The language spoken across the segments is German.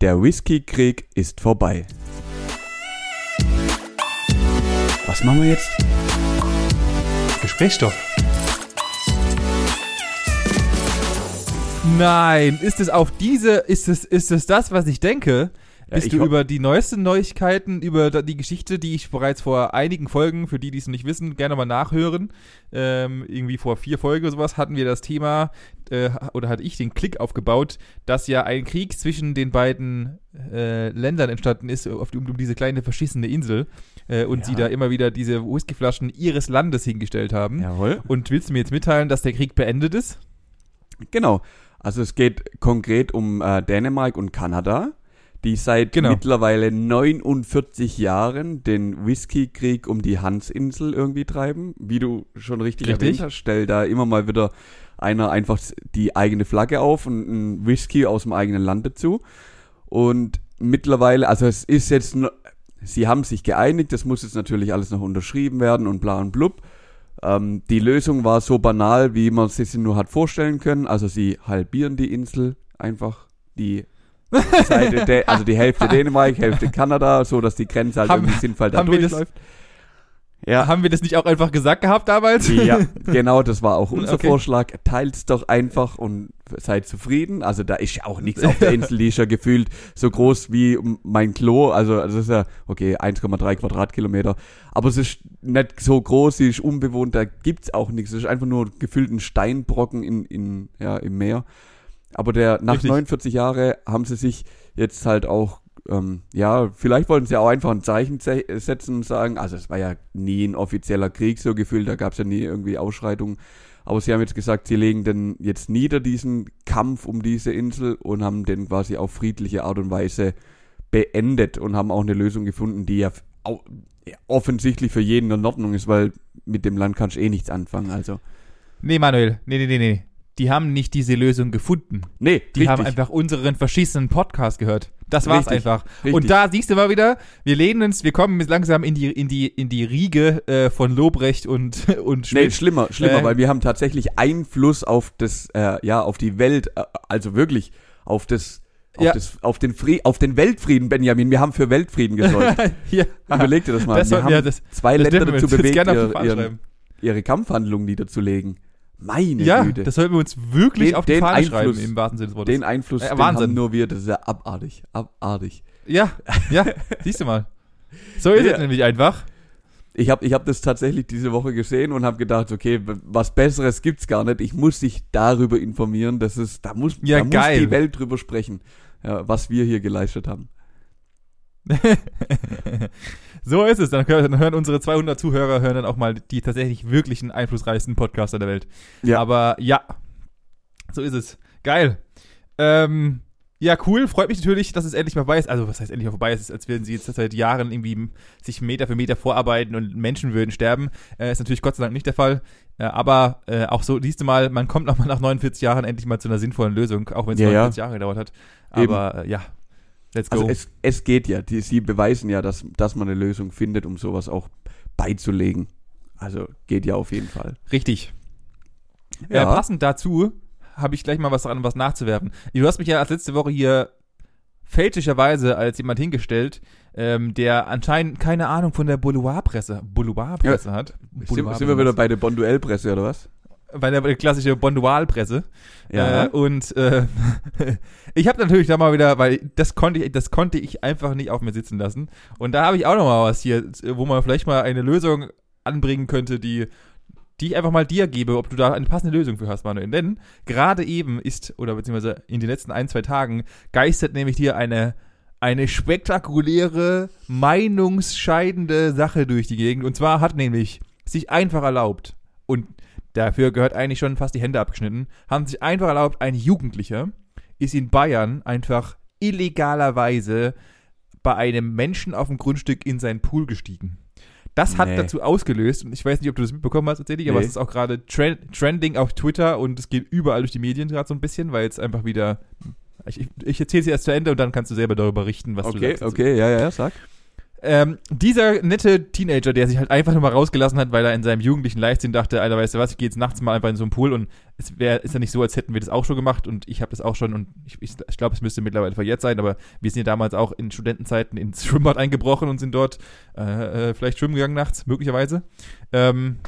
Der Whisky-Krieg ist vorbei. Was machen wir jetzt? Gesprächsstoff. Nein, ist es auf diese, ist es, ist es das, was ich denke? Bist du über die neuesten Neuigkeiten, über die Geschichte, die ich bereits vor einigen Folgen, für die, die es nicht wissen, gerne mal nachhören, ähm, irgendwie vor vier Folgen oder sowas, hatten wir das Thema, äh, oder hatte ich den Klick aufgebaut, dass ja ein Krieg zwischen den beiden äh, Ländern entstanden ist, auf, um, um diese kleine verschissene Insel, äh, und Ja. sie da immer wieder diese Whiskyflaschen ihres Landes hingestellt haben. Jawohl. Und willst du mir jetzt mitteilen, dass der Krieg beendet ist? Genau. Also es geht konkret um äh, Dänemark und Kanada, die seit Genau. mittlerweile 49 Jahren den Whisky-Krieg um die Hansinsel irgendwie treiben. Wie du schon richtig, Richtig. erwähnt hast, stellt da immer mal wieder einer einfach die eigene Flagge auf und einen Whisky aus dem eigenen Land dazu. Und mittlerweile, also es ist jetzt, sie haben sich geeinigt, das muss jetzt natürlich alles noch unterschrieben werden und bla und blub. Ähm, die Lösung war so banal, wie man sie sich nur hat vorstellen können. Also sie halbieren die Insel einfach, die Seite, Dä- also die Hälfte Dänemark, Hälfte Kanada, so dass die Grenze halt Haben- irgendwie sinnvoll da durchläuft. Ja, Haben wir das nicht auch einfach gesagt gehabt damals? ja, genau, das war auch unser Okay. Vorschlag. Teilt's doch einfach und seid zufrieden. Also da ist ja auch nichts auf der Insel, die ist ja gefühlt so groß wie mein Klo. Also das ist ja, okay, 1,3 Quadratkilometer. Aber es ist nicht so groß, sie ist unbewohnt, da gibt's auch nichts. Es ist einfach nur gefühlt ein Steinbrocken in, in, ja, im Meer. Aber der, nach Richtig. 49 Jahre haben sie sich jetzt halt auch ähm, ja, vielleicht wollten sie auch einfach ein Zeichen ze- setzen und sagen, also es war ja nie ein offizieller Krieg so gefühlt, da gab es ja nie irgendwie Ausschreitungen. Aber sie haben jetzt gesagt, sie legen den jetzt nieder, diesen Kampf um diese Insel und haben den quasi auf friedliche Art und Weise beendet und haben auch eine Lösung gefunden, die ja, offensichtlich für jeden in Ordnung ist, weil mit dem Land kannst du eh nichts anfangen. Also, Nee, Manuel, nee, nee, nee, nee. Die haben nicht diese Lösung gefunden. nee, Die haben einfach unseren verschissenen Podcast gehört. Das war's Richtig, einfach. richtig. Und da siehst du mal wieder, wir lehnen uns, wir kommen jetzt langsam in die, in die, in die Riege äh, von Lobrecht und, und Nee, Schmidt. schlimmer, schlimmer, Äh. weil wir haben tatsächlich Einfluss auf das, äh, ja, auf die Welt, äh, also wirklich auf das, auf Ja. das, auf den Frie auf den Weltfrieden, Benjamin. Wir haben für Weltfrieden gesorgt. Hier. Überleg dir das mal. Das wir sollten haben wir- das- zwei das Länder wir dazu uns jetzt bewegt, gerne auf die ihr, Fahne ihren, schreiben. ihre Kampfhandlungen niederzulegen. Meine Ja, Güte. das sollten wir uns wirklich Den- auf die den Fahne Einfluss- schreiben, im wahrsten Sinne des Wortes. den Einfluss Äh, den Wahnsinn. haben nur wir, das ist ja abartig. Abartig. ja, ja, siehst du mal. So ist Ja. es nämlich einfach. Ich habe ich hab das tatsächlich diese Woche gesehen und habe gedacht, okay, was Besseres gibt's gar nicht. Ich muss dich darüber informieren, dass es, da muss, Ja, da muss geil. die Welt drüber sprechen, ja, was wir hier geleistet haben. so ist es. Dann hören, dann hören unsere 200 Zuhörer hören dann auch mal die tatsächlich wirklichen einflussreichsten Podcaster der Welt. Ja. Aber ja, so ist es. Geil. Ähm, ja, cool. Freut mich natürlich, dass es endlich mal vorbei ist. Also, was heißt endlich mal vorbei? Es ist, als würden sie jetzt seit Jahren irgendwie sich Meter für Meter vorarbeiten und Menschen würden sterben. Äh, ist natürlich Gott sei Dank nicht der Fall. Äh, aber äh, auch so, siehst du mal, man kommt noch mal nach 49 Jahren endlich mal zu einer sinnvollen Lösung, auch wenn es Ja, ja. 49 Jahre gedauert hat. Aber äh, ja, let's go. Also es, es geht ja. Die, sie beweisen ja, dass, dass man eine Lösung findet, um sowas auch beizulegen. Also geht ja auf jeden Fall. Richtig. Ja. Äh, passend dazu habe ich gleich mal was dran, was nachzuwerfen. Du hast mich ja als letzte Woche hier fälschlicherweise als jemand hingestellt, ähm, der anscheinend keine Ahnung von der Boulevardpresse Boulevardpresse hat. Sind, sind wir wieder bei der Bonduellpresse oder was? Bei der klassische Bondualpresse. Ja. Äh, und äh, ich habe natürlich da mal wieder, weil das konnte ich, das konnte ich einfach nicht auf mir sitzen lassen. Und da habe ich auch noch mal was hier, wo man vielleicht mal eine Lösung anbringen könnte, die die ich einfach mal dir gebe, ob du da eine passende Lösung für hast, Manuel. Denn gerade eben ist, oder beziehungsweise in den letzten ein, zwei Tagen, geistert nämlich dir eine, eine spektakuläre, meinungsscheidende Sache durch die Gegend. Und zwar hat nämlich sich einfach erlaubt, und dafür gehört eigentlich schon fast die Hände abgeschnitten, haben sich einfach erlaubt, ein Jugendlicher ist in Bayern einfach illegalerweise bei einem Menschen auf dem Grundstück in seinen Pool gestiegen. Das hat Nee. dazu ausgelöst, und ich weiß nicht, ob du das mitbekommen hast tatsächlich, aber Nee. es ist auch gerade trend, trending auf Twitter und es geht überall durch die Medien gerade so ein bisschen, weil es einfach wieder. Ich, ich, erzähle es erst zu Ende und dann kannst du selber darüber berichten, was du Okay, sagst. dazu. okay, ja, ja, sag. Ähm, dieser nette Teenager, der sich halt einfach nur mal rausgelassen hat, weil er in seinem jugendlichen Leichtsinn dachte, Alter, weißt du was, ich gehe jetzt nachts mal einfach in so einen Pool und es wäre, ist ja nicht so, als hätten wir das auch schon gemacht und ich habe das auch schon und ich, ich, ich glaube, es müsste mittlerweile verjährt sein, aber wir sind ja damals auch in Studentenzeiten ins Schwimmbad eingebrochen und sind dort äh, äh, vielleicht schwimmen gegangen nachts, möglicherweise. Ähm,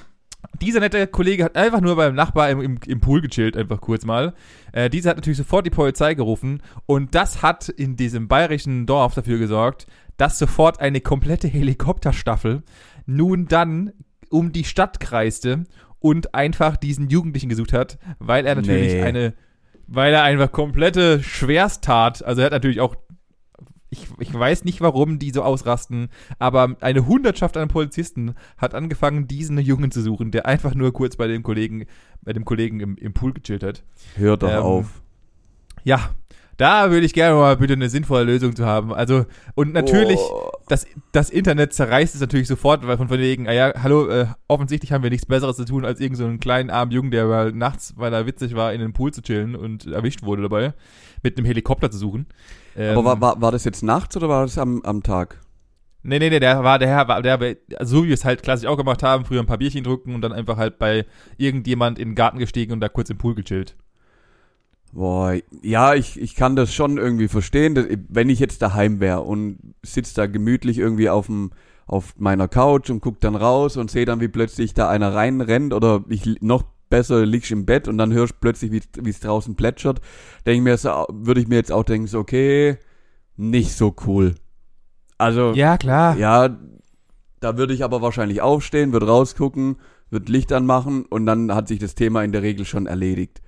dieser nette Kollege hat einfach nur beim Nachbar im, im, im Pool gechillt, einfach kurz mal. Äh, dieser hat natürlich sofort die Polizei gerufen und das hat in diesem bayerischen Dorf dafür gesorgt, dass sofort eine komplette Helikopterstaffel nun dann um die Stadt kreiste und einfach diesen Jugendlichen gesucht hat, weil er natürlich Nee. eine, weil er einfach komplette Schwersttat, also er hat natürlich auch ich, ich weiß nicht, warum die so ausrasten, aber eine Hundertschaft an Polizisten hat angefangen, diesen Jungen zu suchen, der einfach nur kurz bei dem Kollegen, bei dem Kollegen im, im Pool gechillt hat. Hör doch Ähm, auf. Ja, da würde ich gerne mal bitte eine sinnvolle Lösung zu haben. Also, und natürlich, Oh. das, das Internet zerreißt es natürlich sofort, weil von wegen, ah ja, hallo, äh, offensichtlich haben wir nichts Besseres zu tun, als irgend so einen kleinen armen Jungen, der mal nachts, weil er witzig war, in den Pool zu chillen und erwischt wurde dabei, mit einem Helikopter zu suchen. Ähm, Aber war, war, war das jetzt nachts oder war das am, am Tag? Nee, nee, nee, der war, der Herr war, der, war- so wie wir es halt klassisch auch gemacht haben, früher ein paar Bierchen drücken und dann einfach halt bei irgendjemand in den Garten gestiegen und da kurz im Pool gechillt. Boah, ja, ich, ich kann das schon irgendwie verstehen. dass- Wenn ich jetzt daheim wäre und sitze da gemütlich irgendwie auf dem auf meiner Couch und guck dann raus und sehe dann, wie plötzlich da einer reinrennt oder ich noch besser liegst im Bett und dann hörst plötzlich, wie wie es draußen plätschert, denke ich mir so, würde ich mir jetzt auch denken, so, okay, nicht so cool. Also, Ja, klar. ja, da würde ich aber wahrscheinlich aufstehen, würde rausgucken, würde Licht anmachen und dann hat sich das Thema in der Regel schon erledigt.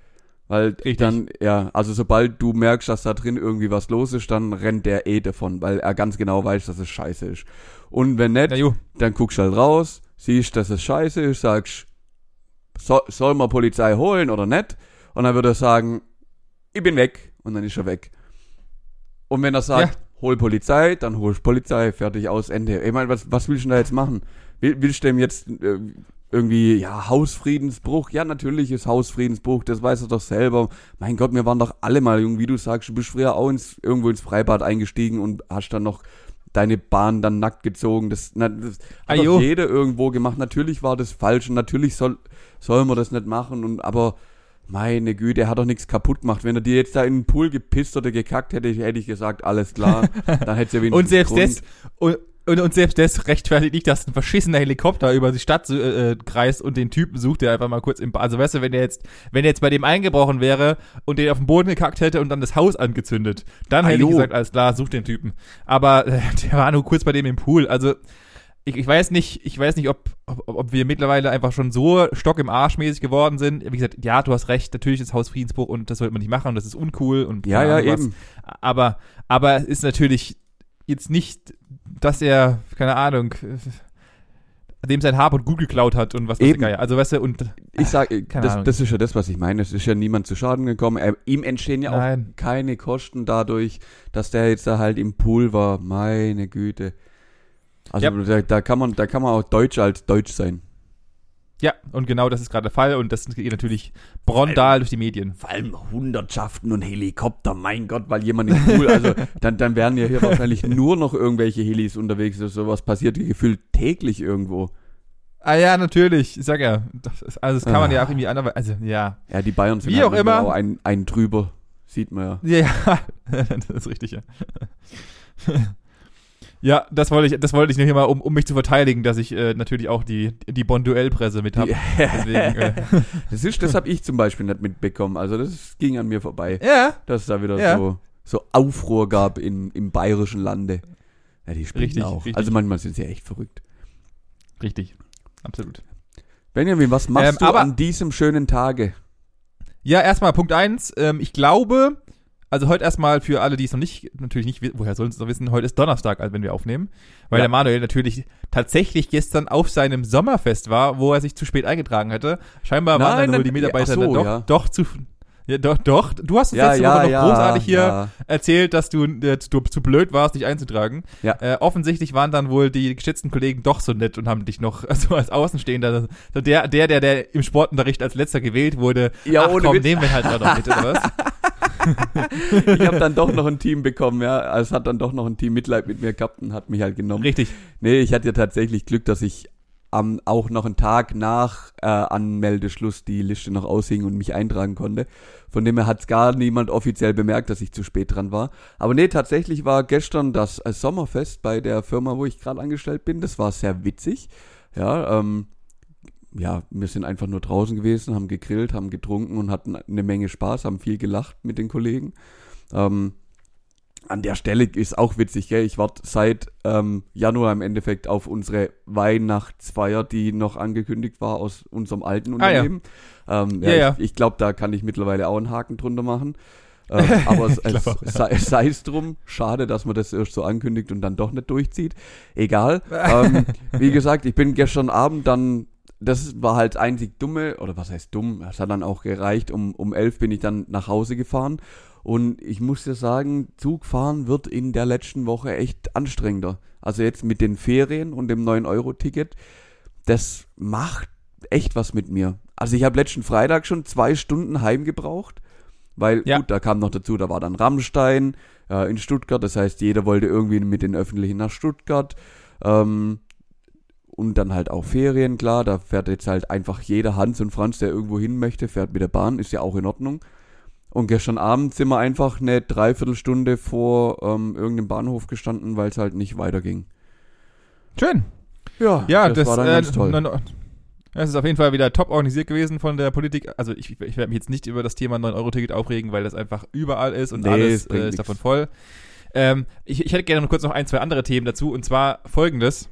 Weil Richtig. dann, ja, also sobald du merkst, dass da drin irgendwie was los ist, dann rennt der eh davon, weil er ganz genau weiß, dass es scheiße ist. Und wenn nicht, dann guckst du halt raus, siehst, dass es scheiße ist, sagst, so, soll man Polizei holen oder nicht? Und dann würde er sagen, ich bin weg. Und dann ist er weg. Und wenn er sagt, hol Polizei, dann holst Polizei, fertig aus, Ende. Ich meine, was, was willst du denn da jetzt machen? Will, willst du dem jetzt äh, irgendwie, ja, Hausfriedensbruch? Ja, natürlich ist Hausfriedensbruch, das weiß er doch selber. Mein Gott, wir waren doch alle mal, irgendwie, wie du sagst, du bist früher auch ins, irgendwo ins Freibad eingestiegen und hast dann noch deine Bahn dann nackt gezogen. Das, na, das hat Ajo. doch jeder irgendwo gemacht. Natürlich war das falsch und natürlich soll, soll man das nicht machen. Und aber meine Güte, er hat doch nichts kaputt gemacht. Wenn er dir jetzt da in den Pool gepisst oder gekackt hätte, hätte ich gesagt, alles klar. Dann hätte er wenigstens Und selbst Grund. das, und, und, und selbst das rechtfertigt nicht, dass ein verschissener Helikopter über die Stadt äh, äh, kreist und den Typen sucht, der einfach mal kurz im, Ba- also weißt du, wenn der jetzt, wenn er jetzt bei dem eingebrochen wäre und den auf den Boden gekackt hätte und dann das Haus angezündet, dann hätte ich gesagt, alles klar, such den Typen. Aber äh, der war nur kurz bei dem im Pool, also ich, ich weiß nicht, ich weiß nicht, ob, ob, ob wir mittlerweile einfach schon so stock im Arsch mäßig geworden sind. Wie gesagt, ja, du hast recht, natürlich ist Hausfriedensbruch und das sollte man nicht machen und das ist uncool und Ja, ja, Ahnung was. eben. Aber, aber es ist natürlich jetzt nicht, dass er, keine Ahnung, äh, dem sein Hab und gut geklaut hat und was weiß Geier. Also weißt du, und Ich sag, keine das, das ist ja das, was ich meine. Es ist ja niemand zu Schaden gekommen. Er, ihm entstehen ja Nein. auch keine Kosten dadurch, dass der jetzt da halt im Pool war. Meine Güte. Also Ja. da, da kann man, da kann man auch Deutsch als Deutsch sein. Ja, und genau das ist gerade der Fall und das geht natürlich brondal durch die Medien. Vor allem Hundertschaften und Helikopter, mein Gott, weil jemand im Pool, also dann, dann wären ja hier wahrscheinlich nur noch irgendwelche Helis unterwegs. Also sowas passiert gefühlt täglich irgendwo. Ah ja, natürlich, ich sag ja. Das ist, also das kann man Ah. ja auch irgendwie anderweitig, also ja. Ja, die Bayern sind Wie halt auch immer. auch ein, ein drüber. Sieht man ja. Ja, ja, das ist richtig, ja. Ja, das wollte ich, das wollte ich nur hier mal, um, um mich zu verteidigen, dass ich äh, natürlich auch die, die Bonduell-Presse mit habe. Äh, Das ist, das habe ich zum Beispiel nicht mitbekommen. Also das ging an mir vorbei, ja, dass es da wieder Ja. so, so Aufruhr gab in, im bayerischen Lande. Ja, die spielen Richtig, auch. richtig. Also manchmal sind sie echt verrückt. richtig. Absolut. Benjamin, was machst Ähm, du an diesem schönen Tage? Ja, erstmal Punkt eins. Ähm, ich glaube, also heute erstmal für alle, die es noch nicht, natürlich nicht, woher sollen sie es noch wissen, heute ist Donnerstag, also wenn wir aufnehmen. Weil Ja. der Manuel natürlich tatsächlich gestern auf seinem Sommerfest war, wo er sich zu spät eingegangen hätte. Scheinbar waren dann wohl die Mitarbeiter ach so, dann doch, ja. doch zu. Ja, doch, doch. Du hast uns letzte Woche noch großartig hier ja. erzählt, dass du, äh, du zu blöd warst, dich einzutragen. Ja. Äh, offensichtlich waren dann wohl die geschätzten Kollegen doch so nett und haben dich noch also als Außenstehender, so der, der, der, der im Sportunterricht als letzter gewählt wurde, Ja, ach ohne komm, Witz. nehmen wir halt auch noch mit, oder was? ich habe dann doch noch ein Team bekommen, ja. Es hat dann doch noch ein Team Mitleid mit mir gehabt und hat mich halt genommen. Richtig. Nee, ich hatte ja tatsächlich Glück, dass ich am, auch noch einen Tag nach äh, Anmeldeschluss die Liste noch aushing und mich eintragen konnte. Von dem her hat gar niemand offiziell bemerkt, dass ich zu spät dran war. Aber nee, tatsächlich war gestern das äh, Sommerfest bei der Firma, wo ich gerade angestellt bin. Das war sehr witzig. Ja, ähm, ja, wir sind einfach nur draußen gewesen, haben gegrillt, haben getrunken und hatten eine Menge Spaß, haben viel gelacht mit den Kollegen. Ähm, an der Stelle ist auch witzig, gell? Ich warte seit ähm, Januar im Endeffekt auf unsere Weihnachtsfeier, die noch angekündigt war aus unserem alten Unternehmen. Ah, ja. Ähm, ja, ja, ja. Ich, ich glaube, da kann ich mittlerweile auch einen Haken drunter machen. ähm, aber es, es, sei, sei es drum, schade, dass man das erst so ankündigt und dann doch nicht durchzieht. Egal. ähm, wie gesagt, ich bin gestern Abend dann, das war halt einzig dumme, oder was heißt dumm, es hat dann auch gereicht, um, um elf bin ich dann nach Hause gefahren und ich muss dir sagen, Zugfahren wird in der letzten Woche echt anstrengender. Also jetzt mit den Ferien und dem 9-Euro-Ticket, das macht echt was mit mir. Also ich habe letzten Freitag schon zwei Stunden heim gebraucht, weil ja. gut, da kam noch dazu, da war dann Rammstein äh, in Stuttgart, das heißt, jeder wollte irgendwie mit den Öffentlichen nach Stuttgart. Ähm, und dann halt auch Ferien, klar, da fährt jetzt halt einfach jeder Hans und Franz, der irgendwo hin möchte, fährt mit der Bahn, ist ja auch in Ordnung. Und gestern Abend sind wir einfach eine Dreiviertelstunde vor ähm, irgendeinem Bahnhof gestanden, weil es halt nicht weiterging. Schön. Ja, ja das, das war dann äh, ganz toll. Es ist auf jeden Fall wieder top organisiert gewesen von der Politik. Also ich, ich werde mich jetzt nicht über das Thema 9-Euro-Ticket aufregen, weil das einfach überall ist und nee, alles äh, ist davon voll. Ähm, ich, ich hätte gerne noch kurz noch ein, zwei andere Themen dazu und zwar folgendes.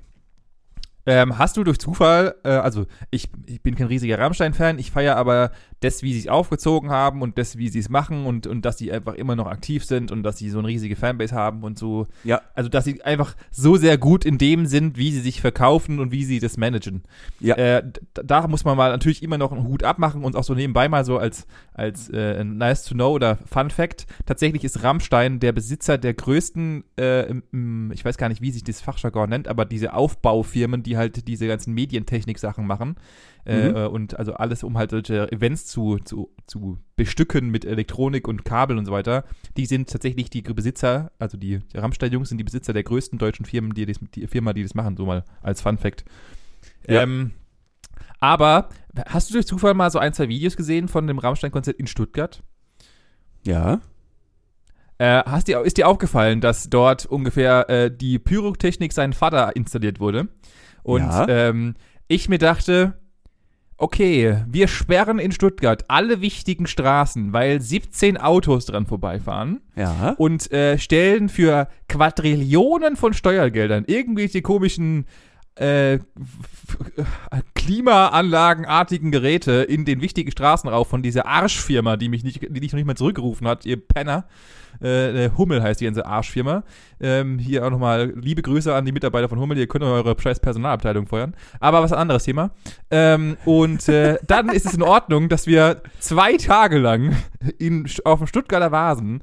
Ähm, hast du durch Zufall, äh, also ich, ich bin kein riesiger Rammstein-Fan, ich feiere aber das, wie sie es aufgezogen haben und das, wie sie es machen und, und dass sie einfach immer noch aktiv sind und dass sie so eine riesige Fanbase haben und so. Ja. Also, dass sie einfach so sehr gut in dem sind, wie sie sich verkaufen und wie sie das managen. Ja. Äh, da muss man mal natürlich immer noch einen Hut abmachen und auch so nebenbei mal so als, als äh, nice to know oder Fun Fact. Tatsächlich ist Rammstein der Besitzer der größten, äh, im, ich weiß gar nicht, wie sich das Fachjargon nennt, aber diese Aufbaufirmen, die halt diese ganzen Medientechnik-Sachen machen. Äh, mhm. Äh, und also alles, um halt solche Events zu, zu, zu bestücken mit Elektronik und Kabel und so weiter. Die sind tatsächlich die Besitzer, also die, die Rammstein-Jungs sind die Besitzer der größten deutschen Firmen, die, das, die Firma, die das machen, so mal als Fun Fact. Ja. Ähm, aber hast du durch Zufall mal so ein, zwei Videos gesehen von dem Rammstein-Konzert in Stuttgart? Ja. Äh, hast dir, ist dir aufgefallen, dass dort ungefähr äh, die Pyrotechnik seinen Vater installiert wurde? Und ja. ähm, ich mir dachte, okay, wir sperren in Stuttgart alle wichtigen Straßen, weil 17 Autos dran vorbeifahren. Ja. Und äh, stellen für Quadrillionen von Steuergeldern irgendwelche komischen äh, Klimaanlagenartigen Geräte in den wichtigen Straßen rauf von dieser Arschfirma, die mich nicht, die dich noch nicht mal zurückgerufen hat, ihr Penner. Äh, Hummel heißt die ganze Arschfirma. Ähm, hier auch nochmal liebe Grüße an die Mitarbeiter von Hummel. Ihr könnt eure scheiß Personalabteilung feuern. Aber was ein anderes Thema. Ähm, und äh, dann ist es in Ordnung, dass wir zwei Tage lang in, auf dem Stuttgarter Vasen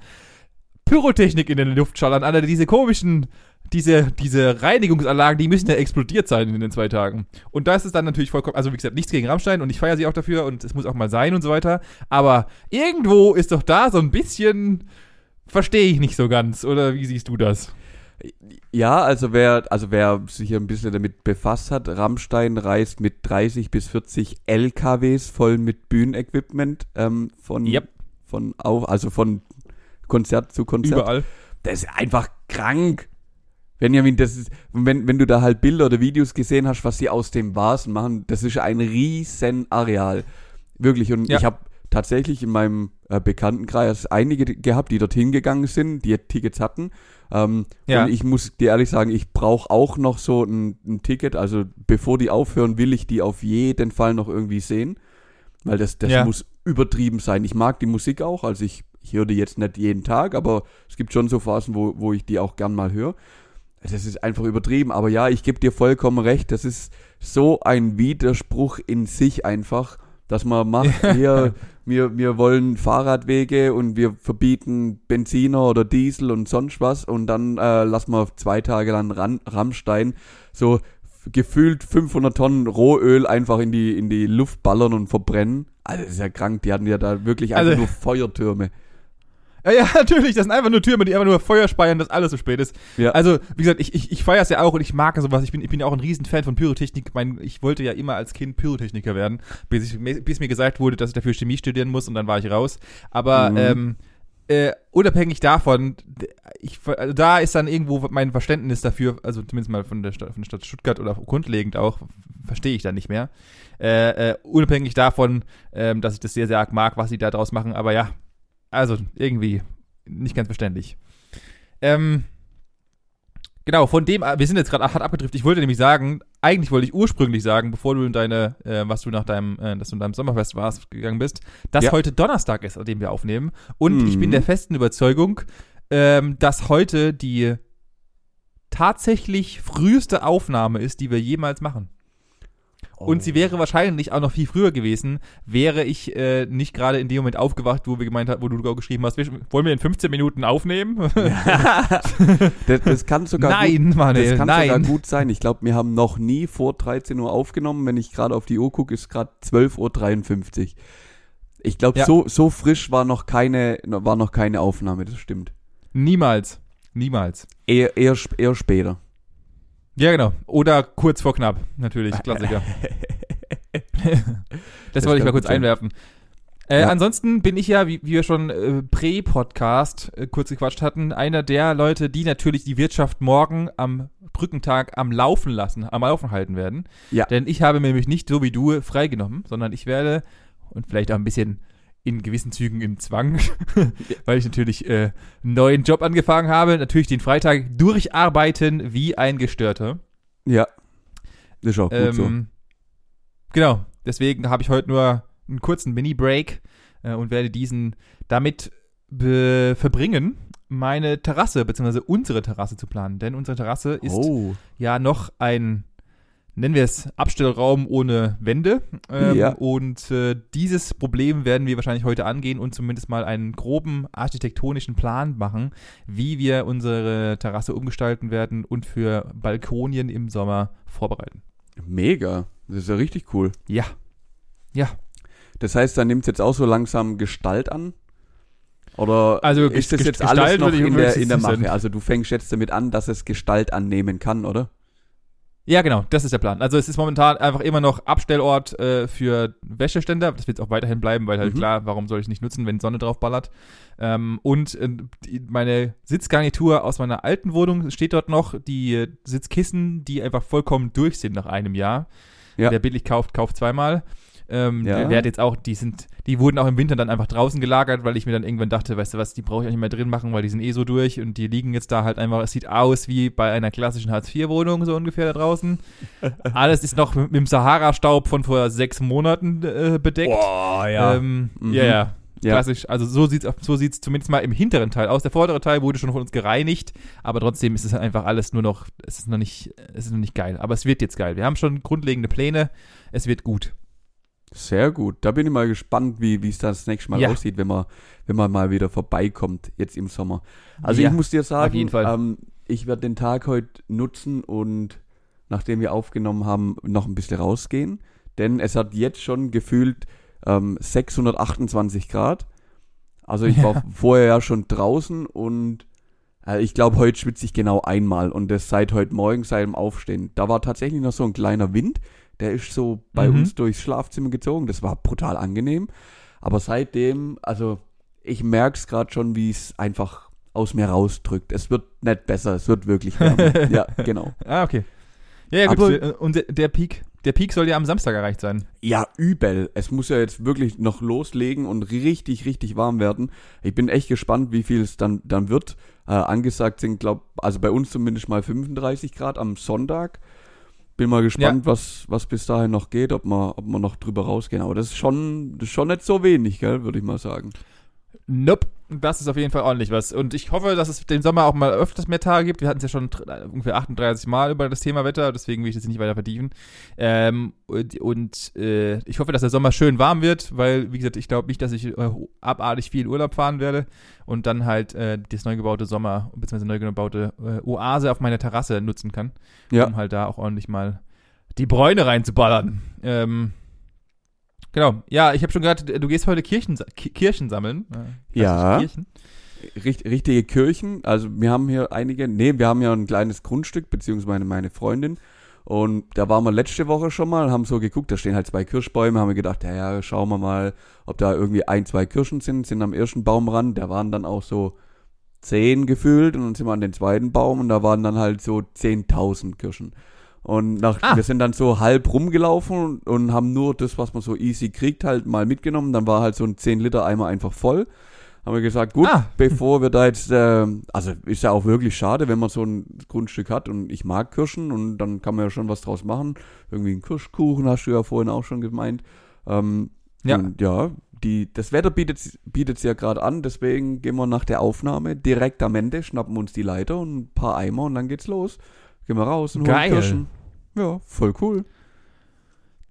Pyrotechnik in den Luft schallern. Alle diese komischen diese, diese Reinigungsanlagen, die müssen ja explodiert sein in den zwei Tagen. Und da ist es dann natürlich vollkommen, also wie gesagt, nichts gegen Rammstein und ich feiere sie auch dafür und es muss auch mal sein und so weiter. Aber irgendwo ist doch da so ein bisschen verstehe ich nicht so ganz. Oder wie siehst du das? Ja, also wer, also wer sich ein bisschen damit befasst hat, Rammstein reist mit 30 bis 40 LKWs voll mit Bühnenequipment ähm, von, yep. von auch, also von Konzert zu Konzert. Überall. Das ist einfach krank. Benjamin, das ist, wenn, wenn du da halt Bilder oder Videos gesehen hast, was sie aus dem Vasen machen, das ist ein riesen Areal. Wirklich. Und ja. ich habe tatsächlich in meinem äh, Bekanntenkreis einige gehabt, die dorthin gegangen sind, die Tickets hatten. Ähm, ja. Und ich muss dir ehrlich sagen, ich brauche auch noch so ein, ein, Ticket. Also bevor die aufhören, will ich die auf jeden Fall noch irgendwie sehen. Weil das, das ja. muss übertrieben sein. Ich mag die Musik auch, also ich, ich höre die jetzt nicht jeden Tag, aber es gibt schon so Phasen, wo, wo ich die auch gern mal höre. Das ist einfach übertrieben, aber ja, ich gebe dir vollkommen recht, das ist so ein Widerspruch in sich einfach dass man macht, hier, wir, wir wollen Fahrradwege und wir verbieten Benziner oder Diesel und sonst was und dann äh, lassen wir zwei Tage lang Ran Rammstein so gefühlt 500 Tonnen Rohöl einfach in die, in die Luft ballern und verbrennen. Also das ist ja krank, die hatten ja da wirklich einfach also, nur Feuertürme. Ja, ja, natürlich, das sind einfach nur Türme, die einfach nur Feuer speiern, dass alles so spät ist. Ja. Also, wie gesagt, ich, ich, ich feiere es ja auch und ich mag sowas. Ich bin, ich bin ja auch ein Riesenfan von Pyrotechnik. Mein, ich wollte ja immer als Kind Pyrotechniker werden, bis, ich, bis mir gesagt wurde, dass ich dafür Chemie studieren muss und dann war ich raus. Aber Mhm. ähm, äh, unabhängig davon, ich, also da ist dann irgendwo mein Verständnis dafür, also zumindest mal von der Stadt, von der Stadt Stuttgart oder grundlegend auch, verstehe ich dann nicht mehr. Äh, äh, unabhängig davon, ähm, dass ich das sehr, sehr arg mag, was sie da draus machen, aber ja, also irgendwie nicht ganz verständlich. Ähm, genau, von dem, wir sind jetzt gerade hart abgedriftet. Ich wollte nämlich sagen, eigentlich wollte ich ursprünglich sagen, bevor du in deine, äh, was du nach deinem, äh, dass du in deinem Sommerfest warst, gegangen bist, dass Ja. heute Donnerstag ist, an dem wir aufnehmen. Und ich bin Mhm. der festen Überzeugung, ähm, dass heute die tatsächlich früheste Aufnahme ist, die wir jemals machen. Und sie wäre wahrscheinlich auch noch viel früher gewesen, wäre ich äh, nicht gerade in dem Moment aufgewacht, wo wir gemeint haben, wo du geschrieben hast, wollen wir in 15 Minuten aufnehmen? das, das kann sogar gut, nein, das Manuel, kann sogar nein. gut sein. Ich glaube, wir haben noch nie vor 13 Uhr aufgenommen. Wenn ich gerade auf die Uhr gucke, ist gerade 12.53 Uhr. Ich glaube, Ja. so, so frisch war noch keine, war noch keine Aufnahme, das stimmt. Niemals. Niemals. Eher, eher, eher später. Ja, genau. Oder kurz vor knapp, natürlich, Klassiker. das, wollte ich mal kurz sein. einwerfen. Äh, Ja. Ansonsten bin ich ja, wie, wie wir schon äh, Prä-Podcast äh, kurz gequatscht hatten, einer der Leute, die natürlich die Wirtschaft morgen am Brückentag am Laufen lassen, am Laufen halten werden. Ja. Denn ich habe mir nämlich nicht so wie du freigenommen, sondern ich werde, und vielleicht auch ein bisschen in gewissen Zügen im Zwang, weil ich natürlich äh, einen neuen Job angefangen habe, natürlich den Freitag durcharbeiten wie ein Gestörter. Ja. Das ist auch gut so. Ähm, Genau, deswegen habe ich heute nur einen kurzen Mini-Break äh, und werde diesen damit verbringen, meine Terrasse, beziehungsweise unsere Terrasse zu planen. Denn unsere Terrasse ist Oh. ja noch ein, nennen wir es, Abstellraum ohne Wände. Ähm, Ja. Und äh, dieses Problem werden wir wahrscheinlich heute angehen und zumindest mal einen groben architektonischen Plan machen, wie wir unsere Terrasse umgestalten werden und für Balkonien im Sommer vorbereiten. Mega. Das ist ja richtig cool. Ja. Ja. Das heißt, da nimmt es jetzt auch so langsam Gestalt an? Oder Also ist das jetzt alles noch in der, in der. Mache? Also du fängst jetzt damit an, dass es Gestalt annehmen kann, oder? Ja, genau, das ist der Plan. Also es ist momentan einfach immer noch Abstellort äh, für Wäscheständer. Das wird es auch weiterhin bleiben, weil halt Mhm. klar, warum soll ich es nicht nutzen, wenn Sonne drauf ballert. Ähm, und äh, die, meine Sitzgarnitur aus meiner alten Wohnung steht dort noch. Die äh, Sitzkissen, die einfach vollkommen durch sind nach einem Jahr. Ja. Wer billig kauft, kauft zweimal. Ähm, Ja. der, der hat jetzt auch, die sind, die wurden auch im Winter dann einfach draußen gelagert, weil ich mir dann irgendwann dachte, weißt du was, die brauche ich auch nicht mehr drin machen, weil die sind eh so durch und die liegen jetzt da halt einfach, es sieht aus wie bei einer klassischen Hartz-IV-Wohnung so ungefähr da draußen. Alles ist noch mit, mit dem Sahara-Staub von vor sechs Monaten äh, bedeckt. Boah, Ähm, Mhm. Ja, ja. Ja. Klassisch. Also so sieht's so sieht's zumindest mal im hinteren Teil aus. Der vordere Teil wurde schon von uns gereinigt, aber trotzdem ist es einfach alles nur noch, es ist noch nicht, es ist noch nicht geil. Aber es wird jetzt geil. Wir haben schon grundlegende Pläne. Es wird gut. Sehr gut. Da bin ich mal gespannt, wie wie es das nächste Mal Ja. aussieht, wenn man, wenn man mal wieder vorbeikommt, jetzt im Sommer. Also Ja, ich muss dir sagen. Ähm, ich werde den Tag heute nutzen und nachdem wir aufgenommen haben, noch ein bisschen rausgehen. Denn es hat jetzt schon gefühlt ähm, 628 Grad. Also ich war Ja. vorher ja schon draußen und äh, ich glaube, heute schwitze ich genau einmal und das seit heute Morgen, seit dem Aufstehen. Da war tatsächlich noch so ein kleiner Wind, der ist so bei Mhm. uns durchs Schlafzimmer gezogen. Das war brutal angenehm. Aber seitdem, also ich merke es gerade schon, wie es einfach aus mir rausdrückt. Es wird nicht besser, es wird wirklich wärmer. ja, genau. Ah, okay. Ja, ja, gut. Aber- und der, Peak, der Peak soll ja am Samstag erreicht sein. Ja, übel. Es muss ja jetzt wirklich noch loslegen und richtig, richtig warm werden. Ich bin echt gespannt, wie viel es dann, dann wird. Äh, angesagt sind, glaub, also bei uns zumindest mal 35 Grad am Sonntag. Bin mal gespannt, was, was bis dahin noch geht, ob wir, ob wir noch drüber rausgehen. Aber das ist schon, das ist schon nicht so wenig, gell, würde ich mal sagen. Nope. Das ist auf jeden Fall ordentlich was. Und ich hoffe, dass es den Sommer auch mal öfters mehr Tage gibt. Wir hatten es ja schon tr- ungefähr 38 Mal über das Thema Wetter, deswegen will ich das nicht weiter vertiefen. Ähm, und und äh, ich hoffe, dass der Sommer schön warm wird, weil, wie gesagt, ich glaube nicht, dass ich äh, abartig viel in Urlaub fahren werde und dann halt äh, das neu gebaute Sommer, bzw. neu gebaute äh, Oase auf meiner Terrasse nutzen kann, Ja. um halt da auch ordentlich mal die Bräune reinzuballern. Ähm, Genau. Ja, ich habe schon gehört, du gehst heute Kirchen, Ki- Kirchen sammeln. Äh, Ja. Kirchen. richt, richtige Kirchen. Also wir haben hier einige, nee, wir haben ja ein kleines Grundstück, beziehungsweise meine Freundin. Und da waren wir letzte Woche schon mal, haben so geguckt, da stehen halt zwei Kirschbäume, haben wir gedacht, ja, ja, schauen wir mal, ob da irgendwie ein, zwei Kirschen sind, sind am ersten Baumrand, da waren dann auch so zehn gefühlt und dann sind wir an den zweiten Baum und da waren dann halt so 10.000 Kirschen. Und nach, Ah. wir sind dann so halb rumgelaufen und, und haben nur das, was man so easy kriegt, halt mal mitgenommen. Dann war halt so ein 10 Liter Eimer einfach voll. Haben wir gesagt, gut, Ah. bevor wir da jetzt, ähm, also ist ja auch wirklich schade, wenn man so ein Grundstück hat und ich mag Kirschen und dann kann man ja schon was draus machen. Irgendwie einen Kirschkuchen hast du ja vorhin auch schon gemeint. Ähm, Ja. Und ja, die, das Wetter bietet bietet's ja gerade an, deswegen gehen wir nach der Aufnahme direkt am Ende, schnappen uns die Leiter und ein paar Eimer und dann geht's los. Gehen wir raus und Geil. holen Kirschen. Ja, voll cool.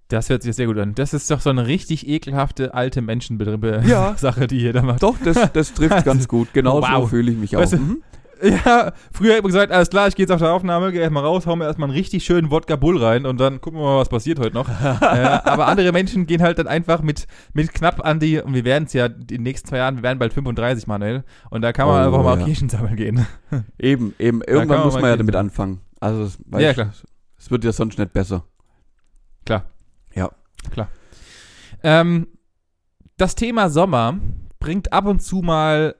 Das hört sich sehr gut an. Das ist doch so eine richtig ekelhafte alte Menschensache, Ja. die ihr da macht. Doch, das, das trifft ganz gut. Genau so Wow. fühle ich mich auch. Weißt du, Mhm. Ja, früher hat man gesagt, alles klar, ich gehe jetzt auf der Aufnahme, gehe erstmal raus, hau mir erstmal einen richtig schönen Wodka Bull rein und dann gucken wir mal, was passiert heute noch. äh, aber andere Menschen gehen halt dann einfach mit, mit knapp an die, und wir werden es ja in den nächsten zwei Jahren, wir werden bald 35, Manuel, und da kann man Oh, einfach mal ja. Kirschen sammeln gehen. Eben, eben. Irgendwann man muss mal man ja damit anfangen. Also, es- weißt, Ja, klar. Es wird ja sonst nicht besser. Klar. Ja. Klar. Ähm, das Thema Sommer bringt ab und zu mal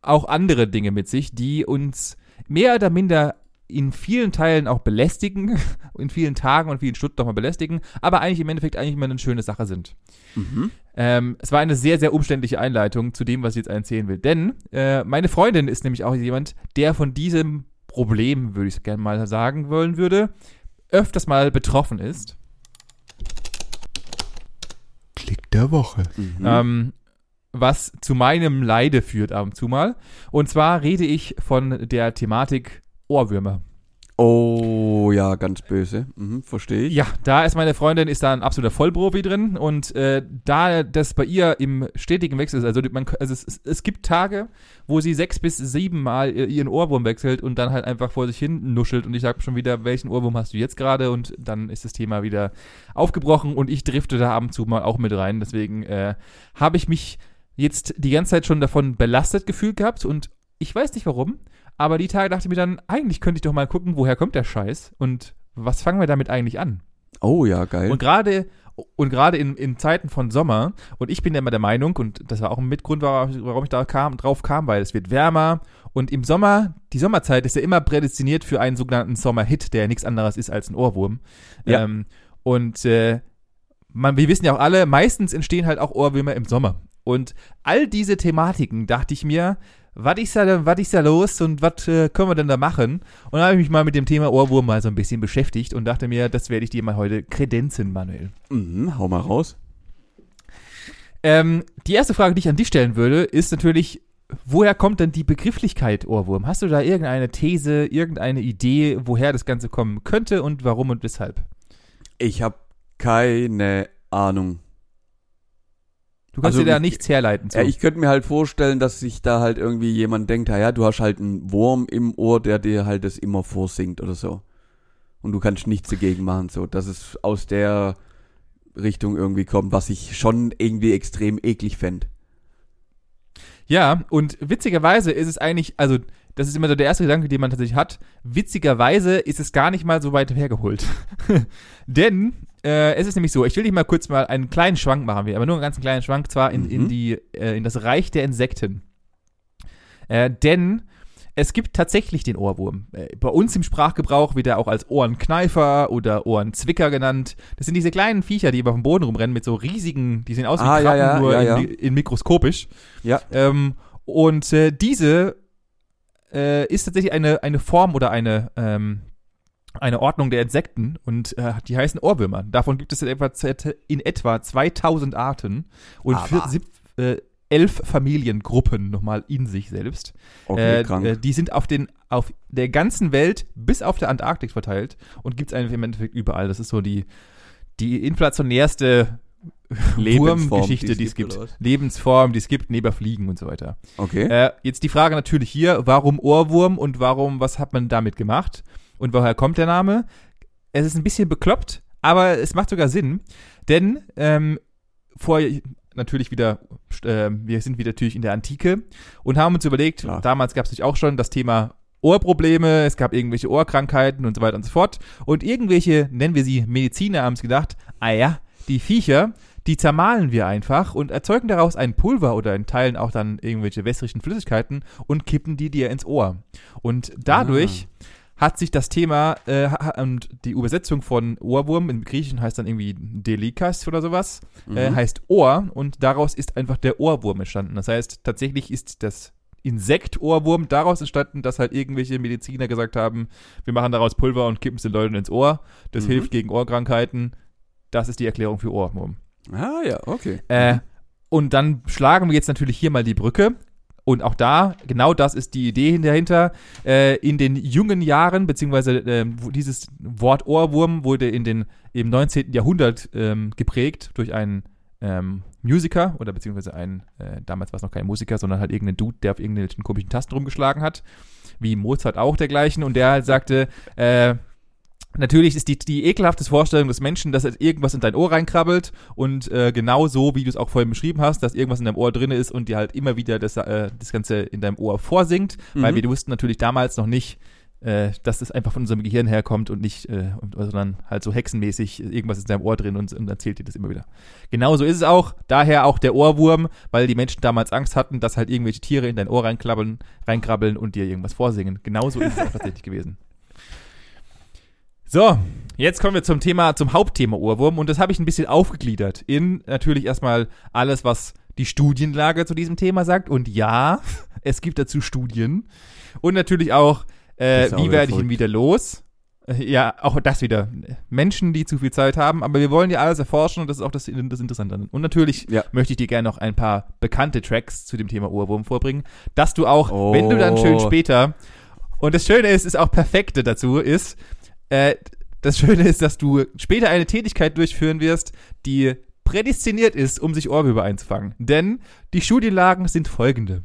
auch andere Dinge mit sich, die uns mehr oder minder in vielen Teilen auch belästigen, in vielen Tagen und vielen Stunden doch mal belästigen, aber eigentlich im Endeffekt eigentlich immer eine schöne Sache sind. Mhm. Ähm, es war eine sehr, sehr umständliche Einleitung zu dem, was ich jetzt erzählen will. Denn äh, meine Freundin ist nämlich auch jemand, der von diesem Problem, würde ich gerne mal sagen wollen würde, öfters mal betroffen ist. Klick der Woche. Mhm. ähm, was zu meinem Leide führt ab und zu mal. Und zwar rede ich von der Thematik Ohrwürmer. Oh, ja, ganz böse. Mhm, verstehe ich. Ja, da ist meine Freundin, ist da ein absoluter Vollprofi drin und äh, da das bei ihr im stetigen Wechsel ist, also, man, also es, es, gibt Tage, wo sie sechs bis sieben Mal ihren Ohrwurm wechselt und dann halt einfach vor sich hin nuschelt und ich sage schon wieder, welchen Ohrwurm hast du jetzt gerade und dann ist das Thema wieder aufgebrochen und ich drifte da ab und zu mal auch mit rein. Deswegen äh, habe ich mich jetzt die ganze Zeit schon davon belastet gefühlt gehabt und ich weiß nicht warum, aber die Tage dachte ich mir dann, eigentlich könnte ich doch mal gucken, woher kommt der Scheiß und was fangen wir damit eigentlich an? Oh, ja, geil. Und gerade und gerade in, in Zeiten von Sommer, und ich bin ja immer der Meinung, und das war auch ein Mitgrund, warum warum ich da kam, drauf kam, weil es wird wärmer und im Sommer, die Sommerzeit ist ja immer prädestiniert für einen sogenannten Sommerhit, der ja nichts anderes ist als ein Ohrwurm. Ja. Ähm, und äh, man, wir wissen ja auch alle, meistens entstehen halt auch Ohrwürmer im Sommer. Und all diese Thematiken dachte ich mir, was ist da, was ist da los und was äh, können wir denn da machen? Und dann habe ich mich mal mit dem Thema Ohrwurm mal so ein bisschen beschäftigt und dachte mir, das werde ich dir mal heute kredenzen, Manuel. mhm, hau mal raus. Ähm, die erste Frage, die ich an dich stellen würde, ist natürlich, woher kommt denn die Begrifflichkeit Ohrwurm? Hast du da irgendeine These, irgendeine Idee, woher das Ganze kommen könnte und warum und weshalb? Ich habe keine Ahnung. Du kannst Also, dir da ich- nichts herleiten. Zu. Ja, ich könnte mir halt vorstellen, dass sich da halt irgendwie jemand denkt, ja, du hast halt einen Wurm im Ohr, der dir halt das immer vorsingt oder so. Und du kannst nichts dagegen machen, so. Dass es aus der Richtung irgendwie kommt, was ich schon irgendwie extrem eklig fände. Ja, und witzigerweise ist es eigentlich, also das ist immer so der erste Gedanke, den man tatsächlich hat. Witzigerweise ist es gar nicht mal so weit hergeholt. Denn äh, es ist nämlich so, ich will dich mal kurz mal einen kleinen Schwank machen, wir, aber nur einen ganz kleinen Schwank, zwar in, in, Mhm. die, äh, in das Reich der Insekten. Äh, denn es gibt tatsächlich den Ohrwurm. Äh, bei uns im Sprachgebrauch wird er auch als Ohrenkneifer oder Ohrenzwicker genannt. Das sind diese kleinen Viecher, die auf dem Boden rumrennen mit so riesigen, die sehen aus wie Ah, ja, Krabben, ja, nur ja, ja. In, in mikroskopisch. Ja. Ähm, und äh, diese äh, ist tatsächlich eine, eine Form oder eine, ähm, eine Ordnung der Insekten und äh, die heißen Ohrwürmer. Davon gibt es in etwa, in etwa 2000 Arten und vier, sieb, äh, elf Familiengruppen nochmal in sich selbst. Okay, äh, krank. äh, die sind auf, den, auf der ganzen Welt bis auf der Antarktis verteilt und gibt es im Endeffekt überall. Das ist so die, die inflationärste Wurmgeschichte, die es gibt. oder? Lebensform, die es gibt, neben Fliegen und so weiter. Okay. Äh, jetzt die Frage natürlich hier, warum Ohrwurm und warum, was hat man damit gemacht? Und woher kommt der Name? Es ist ein bisschen bekloppt, aber es macht sogar Sinn, denn ähm, vor natürlich wieder, äh, wir sind wieder natürlich in der Antike und haben uns überlegt, Klar. damals gab es natürlich auch schon das Thema Ohrprobleme, es gab irgendwelche Ohrkrankheiten und so weiter und so fort. Und irgendwelche, nennen wir sie Mediziner, haben es gedacht, ah ja, die Viecher, die zermahlen wir einfach und erzeugen daraus ein Pulver oder in Teilen auch dann irgendwelche wässrigen Flüssigkeiten und kippen die dir ins Ohr. Und dadurch hat sich das Thema äh, und die Übersetzung von Ohrwurm im Griechischen heißt dann irgendwie Delikas oder sowas, äh, Mhm. heißt Ohr und daraus ist einfach der Ohrwurm entstanden. Das heißt, tatsächlich ist das Insekt Ohrwurm daraus entstanden, dass halt irgendwelche Mediziner gesagt haben, wir machen daraus Pulver und kippen es den Leuten ins Ohr. Das Mhm. hilft gegen Ohrkrankheiten. Das ist die Erklärung für Ohrwurm. Ah ja, okay. Äh, und dann schlagen wir jetzt natürlich hier mal die Brücke. Und auch da, genau das ist die Idee dahinter. Äh, in den jungen Jahren, beziehungsweise wo dieses Wort Ohrwurm wurde in den, im 19. Jahrhundert ähm, geprägt durch einen ähm, Musiker oder beziehungsweise einen, äh, damals war es noch kein Musiker, sondern halt irgendein Dude, der auf irgendwelchen komischen Tasten rumgeschlagen hat, wie Mozart auch dergleichen. Und der halt sagte, äh, Natürlich ist die, die ekelhafte Vorstellung des Menschen, dass irgendwas in dein Ohr reinkrabbelt und äh, genau so, wie du es auch vorhin beschrieben hast, dass irgendwas in deinem Ohr drin ist und dir halt immer wieder das, äh, das Ganze in deinem Ohr vorsingt, weil Mhm. wir wussten natürlich damals noch nicht, äh, dass das einfach von unserem Gehirn herkommt und nicht, äh, sondern halt so hexenmäßig irgendwas ist in deinem Ohr drin und, und erzählt dir das immer wieder. Genauso ist es auch, daher auch der Ohrwurm, weil die Menschen damals Angst hatten, dass halt irgendwelche Tiere in dein Ohr reinkrabbeln, reinkrabbeln und dir irgendwas vorsingen. Genauso ist es auch tatsächlich gewesen. So, jetzt kommen wir zum Thema, zum Hauptthema Ohrwurm und das habe ich ein bisschen aufgegliedert in natürlich erstmal alles, was die Studienlage zu diesem Thema sagt und ja, es gibt dazu Studien und natürlich auch, äh, wie werde ich ihn wieder los? Äh, Ja, auch das wieder. Menschen, die zu viel Zeit haben, aber wir wollen ja alles erforschen und das ist auch das, das Interessante. Und natürlich Ja. möchte ich dir gerne noch ein paar bekannte Tracks zu dem Thema Ohrwurm vorbringen, dass du auch, wenn du dann schön Oh. später, und das Schöne ist, ist auch perfekte dazu ist, äh, das Schöne ist, dass du später eine Tätigkeit durchführen wirst, die prädestiniert ist, um sich Ohrwürmer einzufangen. Denn die Studienlagen sind folgende.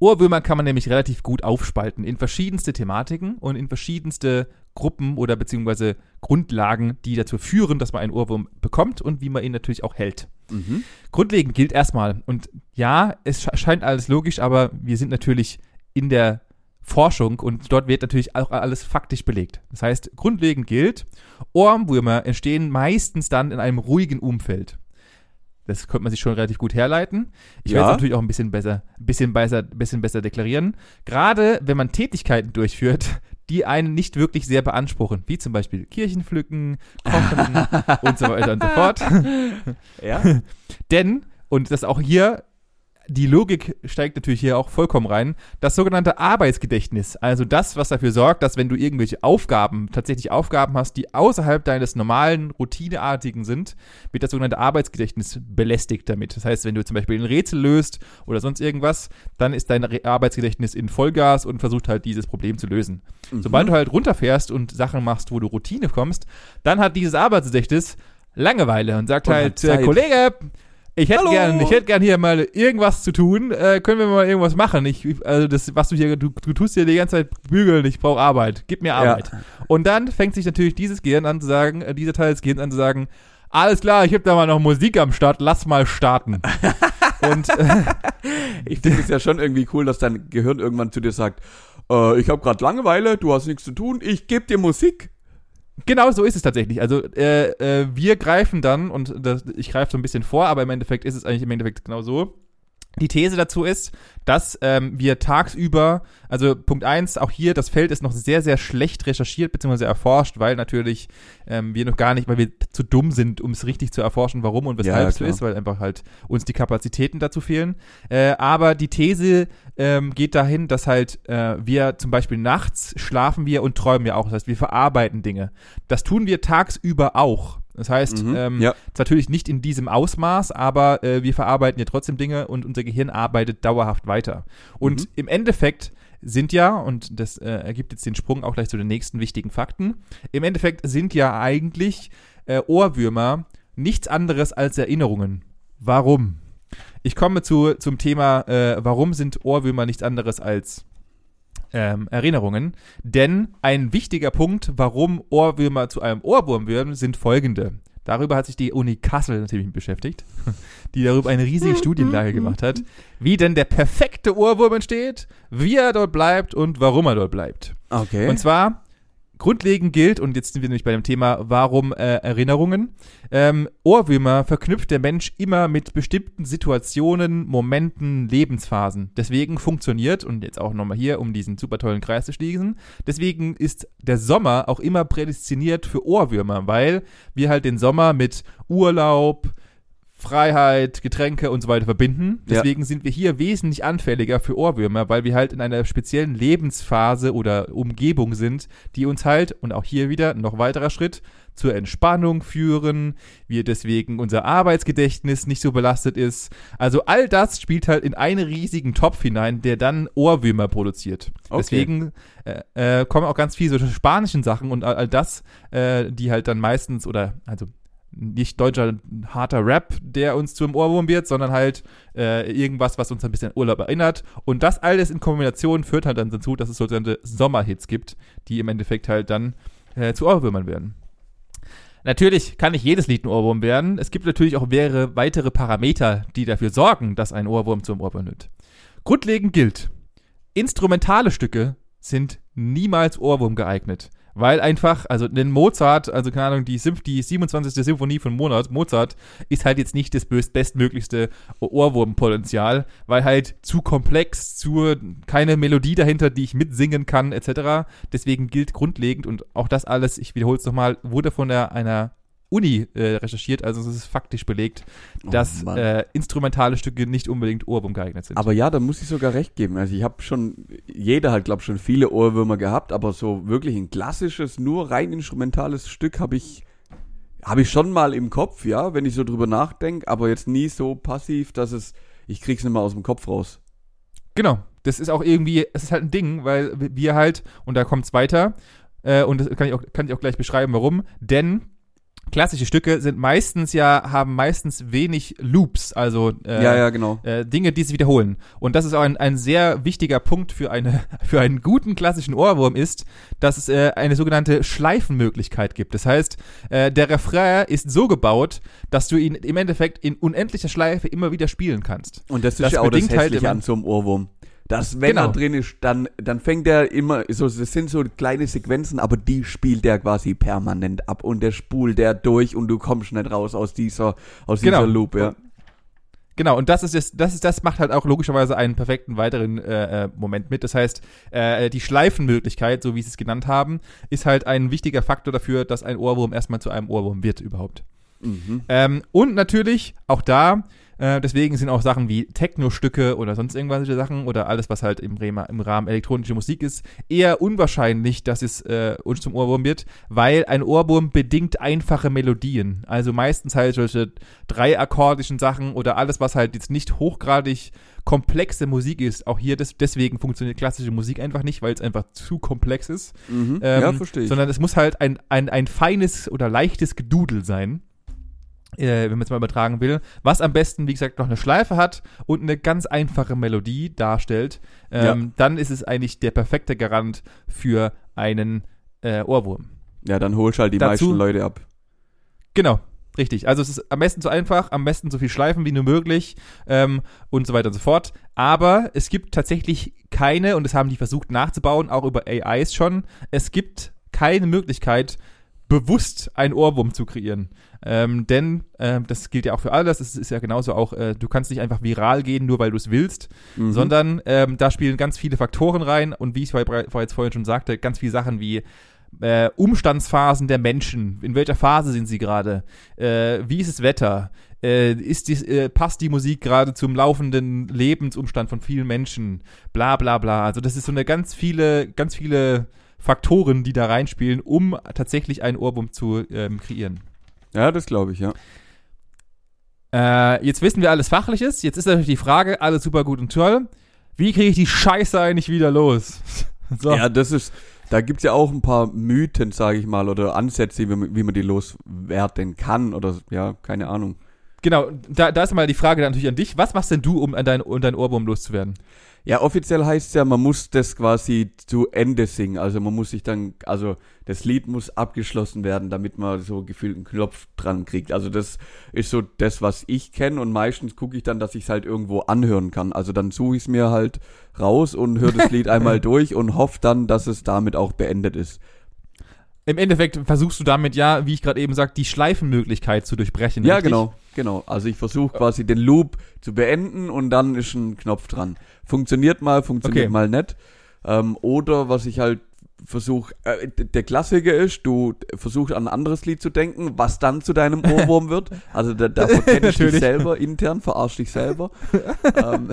Ohrwürmer kann man nämlich relativ gut aufspalten in verschiedenste Thematiken und in verschiedenste Gruppen oder beziehungsweise Grundlagen, die dazu führen, dass man einen Ohrwurm bekommt und wie man ihn natürlich auch hält. Mhm. Grundlegend gilt erstmal, und ja, es sche- scheint alles logisch, aber wir sind natürlich in der Forschung und dort wird natürlich auch alles faktisch belegt. Das heißt, grundlegend gilt, Ohrwürmer entstehen meistens dann in einem ruhigen Umfeld. Das könnte man sich schon relativ gut herleiten. Ich werde Ja. es natürlich auch ein bisschen besser, bisschen besser, bisschen besser deklarieren. Gerade wenn man Tätigkeiten durchführt, die einen nicht wirklich sehr beanspruchen, wie zum Beispiel Kirchenpflücken, Kochen und so weiter und so fort. Ja. Denn, und das auch hier, die Logik steigt natürlich hier auch vollkommen rein, das sogenannte Arbeitsgedächtnis. Also das, was dafür sorgt, dass wenn du irgendwelche Aufgaben, tatsächlich Aufgaben hast, die außerhalb deines normalen, routineartigen sind, wird das sogenannte Arbeitsgedächtnis belästigt damit. Das heißt, wenn du zum Beispiel ein Rätsel löst oder sonst irgendwas, dann ist dein Arbeitsgedächtnis in Vollgas und versucht halt dieses Problem zu lösen. Sobald du halt runterfährst und Sachen machst, wo du Routine kommst, dann hat dieses Arbeitsgedächtnis Langeweile und sagt Und halt, äh. Kollege, ich hätte Hallo. gern, ich hätte gern hier mal irgendwas zu tun. Äh, können wir mal irgendwas machen? Ich, also das, was du hier, du, du tust hier die ganze Zeit bügeln. Ich brauche Arbeit. Gib mir Arbeit. Und dann fängt sich natürlich dieses Gehirn an zu sagen, äh, dieser Teil des Gehirns an zu sagen, alles klar, ich habe da mal noch Musik am Start. Lass mal starten. und äh, Ich finde es ja schon irgendwie cool, dass dein Gehirn irgendwann zu dir sagt, äh, ich habe gerade Langeweile, du hast nichts zu tun, ich gebe dir Musik. Genau so ist es tatsächlich. Also äh, äh, wir greifen dann, und das, ich greife so ein bisschen vor, aber im Endeffekt ist es eigentlich im Endeffekt genau so. Die These dazu ist, dass ähm, wir tagsüber, also Punkt eins, auch hier, das Feld ist noch sehr, sehr schlecht recherchiert bzw. erforscht, weil natürlich ähm, wir noch gar nicht, weil wir zu dumm sind, um es richtig zu erforschen, warum und weshalb Ja, es so ist, weil einfach halt uns die Kapazitäten dazu fehlen. Äh, aber die These ähm, geht dahin, dass halt äh, wir zum Beispiel nachts schlafen wir und träumen ja auch. Das heißt, wir verarbeiten Dinge. Das tun wir tagsüber auch. Das heißt, Mhm, ähm, ja. ist natürlich nicht in diesem Ausmaß, aber äh, wir verarbeiten ja trotzdem Dinge und unser Gehirn arbeitet dauerhaft weiter. Und Mhm. im Endeffekt sind ja, und das äh, ergibt jetzt den Sprung auch gleich zu den nächsten wichtigen Fakten, im Endeffekt sind ja eigentlich äh, Ohrwürmer nichts anderes als Erinnerungen. Warum? Ich komme zu, zum Thema, äh, warum sind Ohrwürmer nichts anderes als ähm, Erinnerungen. Denn ein wichtiger Punkt, warum Ohrwürmer zu einem Ohrwurm werden, sind folgende. Darüber hat sich die Uni Kassel natürlich beschäftigt, die darüber eine riesige Studienlage gemacht hat, wie denn der perfekte Ohrwurm entsteht, wie er dort bleibt und warum er dort bleibt. Okay. Und zwar grundlegend gilt, und jetzt sind wir nämlich bei dem Thema, warum äh, Erinnerungen, ähm, Ohrwürmer verknüpft der Mensch immer mit bestimmten Situationen, Momenten, Lebensphasen. Deswegen funktioniert, und jetzt auch nochmal hier, um diesen super tollen Kreis zu schließen, deswegen ist der Sommer auch immer prädestiniert für Ohrwürmer, weil wir halt den Sommer mit Urlaub, Freiheit, Getränke und so weiter verbinden. Ja. Deswegen sind wir hier wesentlich anfälliger für Ohrwürmer, weil wir halt in einer speziellen Lebensphase oder Umgebung sind, die uns halt, und auch hier wieder noch weiterer Schritt, zur Entspannung führen, wir deswegen unser Arbeitsgedächtnis nicht so belastet ist. Also all das spielt halt in einen riesigen Topf hinein, der dann Ohrwürmer produziert. Okay. Deswegen äh, äh, kommen auch ganz viele so spanischen Sachen und all, all das, äh, die halt dann meistens oder also nicht deutscher harter Rap, der uns zum Ohrwurm wird, sondern halt äh, irgendwas, was uns ein bisschen Urlaub erinnert. Und das alles in Kombination führt halt dann dazu, dass es sogenannte Sommerhits gibt, die im Endeffekt halt dann äh, zu Ohrwürmern werden. Natürlich kann nicht jedes Lied ein Ohrwurm werden. Es gibt natürlich auch mehrere weitere Parameter, die dafür sorgen, dass ein Ohrwurm zum Ohrwurm wird. Grundlegend gilt, instrumentale Stücke sind niemals Ohrwurm geeignet. Weil einfach, also den Mozart, also keine Ahnung, die, Symph die 27. Symphonie von Monat, Mozart ist halt jetzt nicht das best- bestmöglichste Ohrwurmpotenzial, weil halt zu komplex, zu keine Melodie dahinter, die ich mitsingen kann, etc. Deswegen gilt grundlegend und auch das alles, ich wiederhole es nochmal, wurde von der, einer Uni äh, recherchiert, also es ist faktisch belegt, Oh dass Mann. äh, instrumentale Stücke nicht unbedingt Ohrwurm geeignet sind. Aber ja, da muss ich sogar recht geben. Also ich habe schon, jeder hat, glaube ich, schon viele Ohrwürmer gehabt, aber so wirklich ein klassisches, nur rein instrumentales Stück habe ich, habe ich schon mal im Kopf, ja, wenn ich so drüber nachdenke, aber jetzt nie so passiv, dass es, ich krieg's nicht mal aus dem Kopf raus. Genau. Das ist auch irgendwie, es ist halt ein Ding, weil wir halt, und da kommt's weiter, äh, und das kann ich, auch, kann ich auch gleich beschreiben, warum, denn klassische Stücke sind meistens ja, haben meistens wenig Loops, also äh, ja, ja, genau. äh, Dinge, die sich wiederholen. Und das ist auch ein, ein sehr wichtiger Punkt für, eine, für einen guten klassischen Ohrwurm ist, dass es äh, eine sogenannte Schleifenmöglichkeit gibt. Das heißt, äh, der Refrain ist so gebaut, dass du ihn im Endeffekt in unendlicher Schleife immer wieder spielen kannst. Und das ist Das ja auch das halt Hässliche immer- an so einem Ohrwurm. Dass, wenn Genau. er drin ist, dann, dann fängt er immer, so, das sind so kleine Sequenzen, aber die spielt er quasi permanent ab und der spult der durch und du kommst nicht raus aus dieser, aus Genau. dieser Loop, ja. Genau, und das ist das, das ist das macht halt auch logischerweise einen perfekten weiteren äh, äh, Moment mit. Das heißt, äh, die Schleifenmöglichkeit, so wie sie es genannt haben, ist halt ein wichtiger Faktor dafür, dass ein Ohrwurm erstmal zu einem Ohrwurm wird überhaupt. Mhm. Ähm, und natürlich auch da, äh, deswegen sind auch Sachen wie Techno-Stücke oder sonst irgendwelche Sachen oder alles, was halt im, Rema, im Rahmen elektronische Musik ist, eher unwahrscheinlich, dass es äh, uns zum Ohrwurm wird, weil ein Ohrwurm bedingt einfache Melodien. Also meistens halt solche dreiakkordischen Sachen oder alles, was halt jetzt nicht hochgradig komplexe Musik ist. Auch hier des, deswegen funktioniert klassische Musik einfach nicht, weil es einfach zu komplex ist. Mhm. Ähm, ja, verstehe ich. Sondern es muss halt ein, ein, ein feines oder leichtes Gedudel sein. Äh, wenn man es mal übertragen will, was am besten, wie gesagt, noch eine Schleife hat und eine ganz einfache Melodie darstellt, ähm, dann ist es eigentlich der perfekte Garant für einen äh, Ohrwurm. ja, dann holst halt die dazu- meisten Leute ab. Genau, richtig. Also es ist am besten so einfach, am besten so viel Schleifen wie nur möglich ähm, und so weiter und so fort. Aber es gibt tatsächlich keine, und das haben die versucht nachzubauen, auch über AIs schon, es gibt keine Möglichkeit, bewusst einen Ohrwurm zu kreieren. Ähm, denn ähm, das gilt ja auch für alles. Es ist ja genauso auch, äh, du kannst nicht einfach viral gehen, nur weil du es willst, Mhm. sondern ähm, da spielen ganz viele Faktoren rein und wie ich jetzt vorhin schon sagte, ganz viele Sachen wie äh, Umstandsphasen der Menschen, in welcher Phase sind sie gerade, äh, wie ist das Wetter, äh, ist dies, äh, passt die Musik gerade zum laufenden Lebensumstand von vielen Menschen, bla bla bla. Also das ist so eine ganz viele, ganz viele Faktoren, die da reinspielen, um tatsächlich einen Ohrwurm zu ähm, kreieren. Ja, das glaube ich, ja. Äh, jetzt wissen wir alles Fachliches. Jetzt ist natürlich die Frage, alles super gut und toll. Wie kriege ich die Scheiße eigentlich wieder los? so. Ja, das ist, da gibt's ja auch ein paar Mythen, sage ich mal, oder Ansätze, wie man, wie man die loswerden kann oder, ja, keine Ahnung. Genau, da, da ist mal die Frage dann natürlich an dich. Was machst denn du, um an dein, um dein Ohrwurm loszuwerden? Ja, offiziell heißt es ja, man muss das quasi zu Ende singen. Also man muss sich dann, also das Lied muss abgeschlossen werden, damit man so gefühlt einen Knopf dran kriegt. Also das ist so das, was ich kenne und meistens gucke ich dann, dass ich es halt irgendwo anhören kann. Also dann suche ich es mir halt raus und höre das Lied einmal durch und hoffe dann, dass es damit auch beendet ist. Im Endeffekt versuchst du damit ja, wie ich gerade eben sagte, die Schleifenmöglichkeit zu durchbrechen. Ja, richtig? genau, genau. Also ich versuche quasi den Loop zu beenden und dann ist ein Knopf dran. Funktioniert mal, funktioniert Okay. mal nicht. Ähm, oder was ich halt versuche, äh, der Klassiker ist, du versuchst an ein anderes Lied zu denken, was dann zu deinem Ohrwurm wird. Also da, da verkennst du dich selber intern, verarsch dich selber. ähm,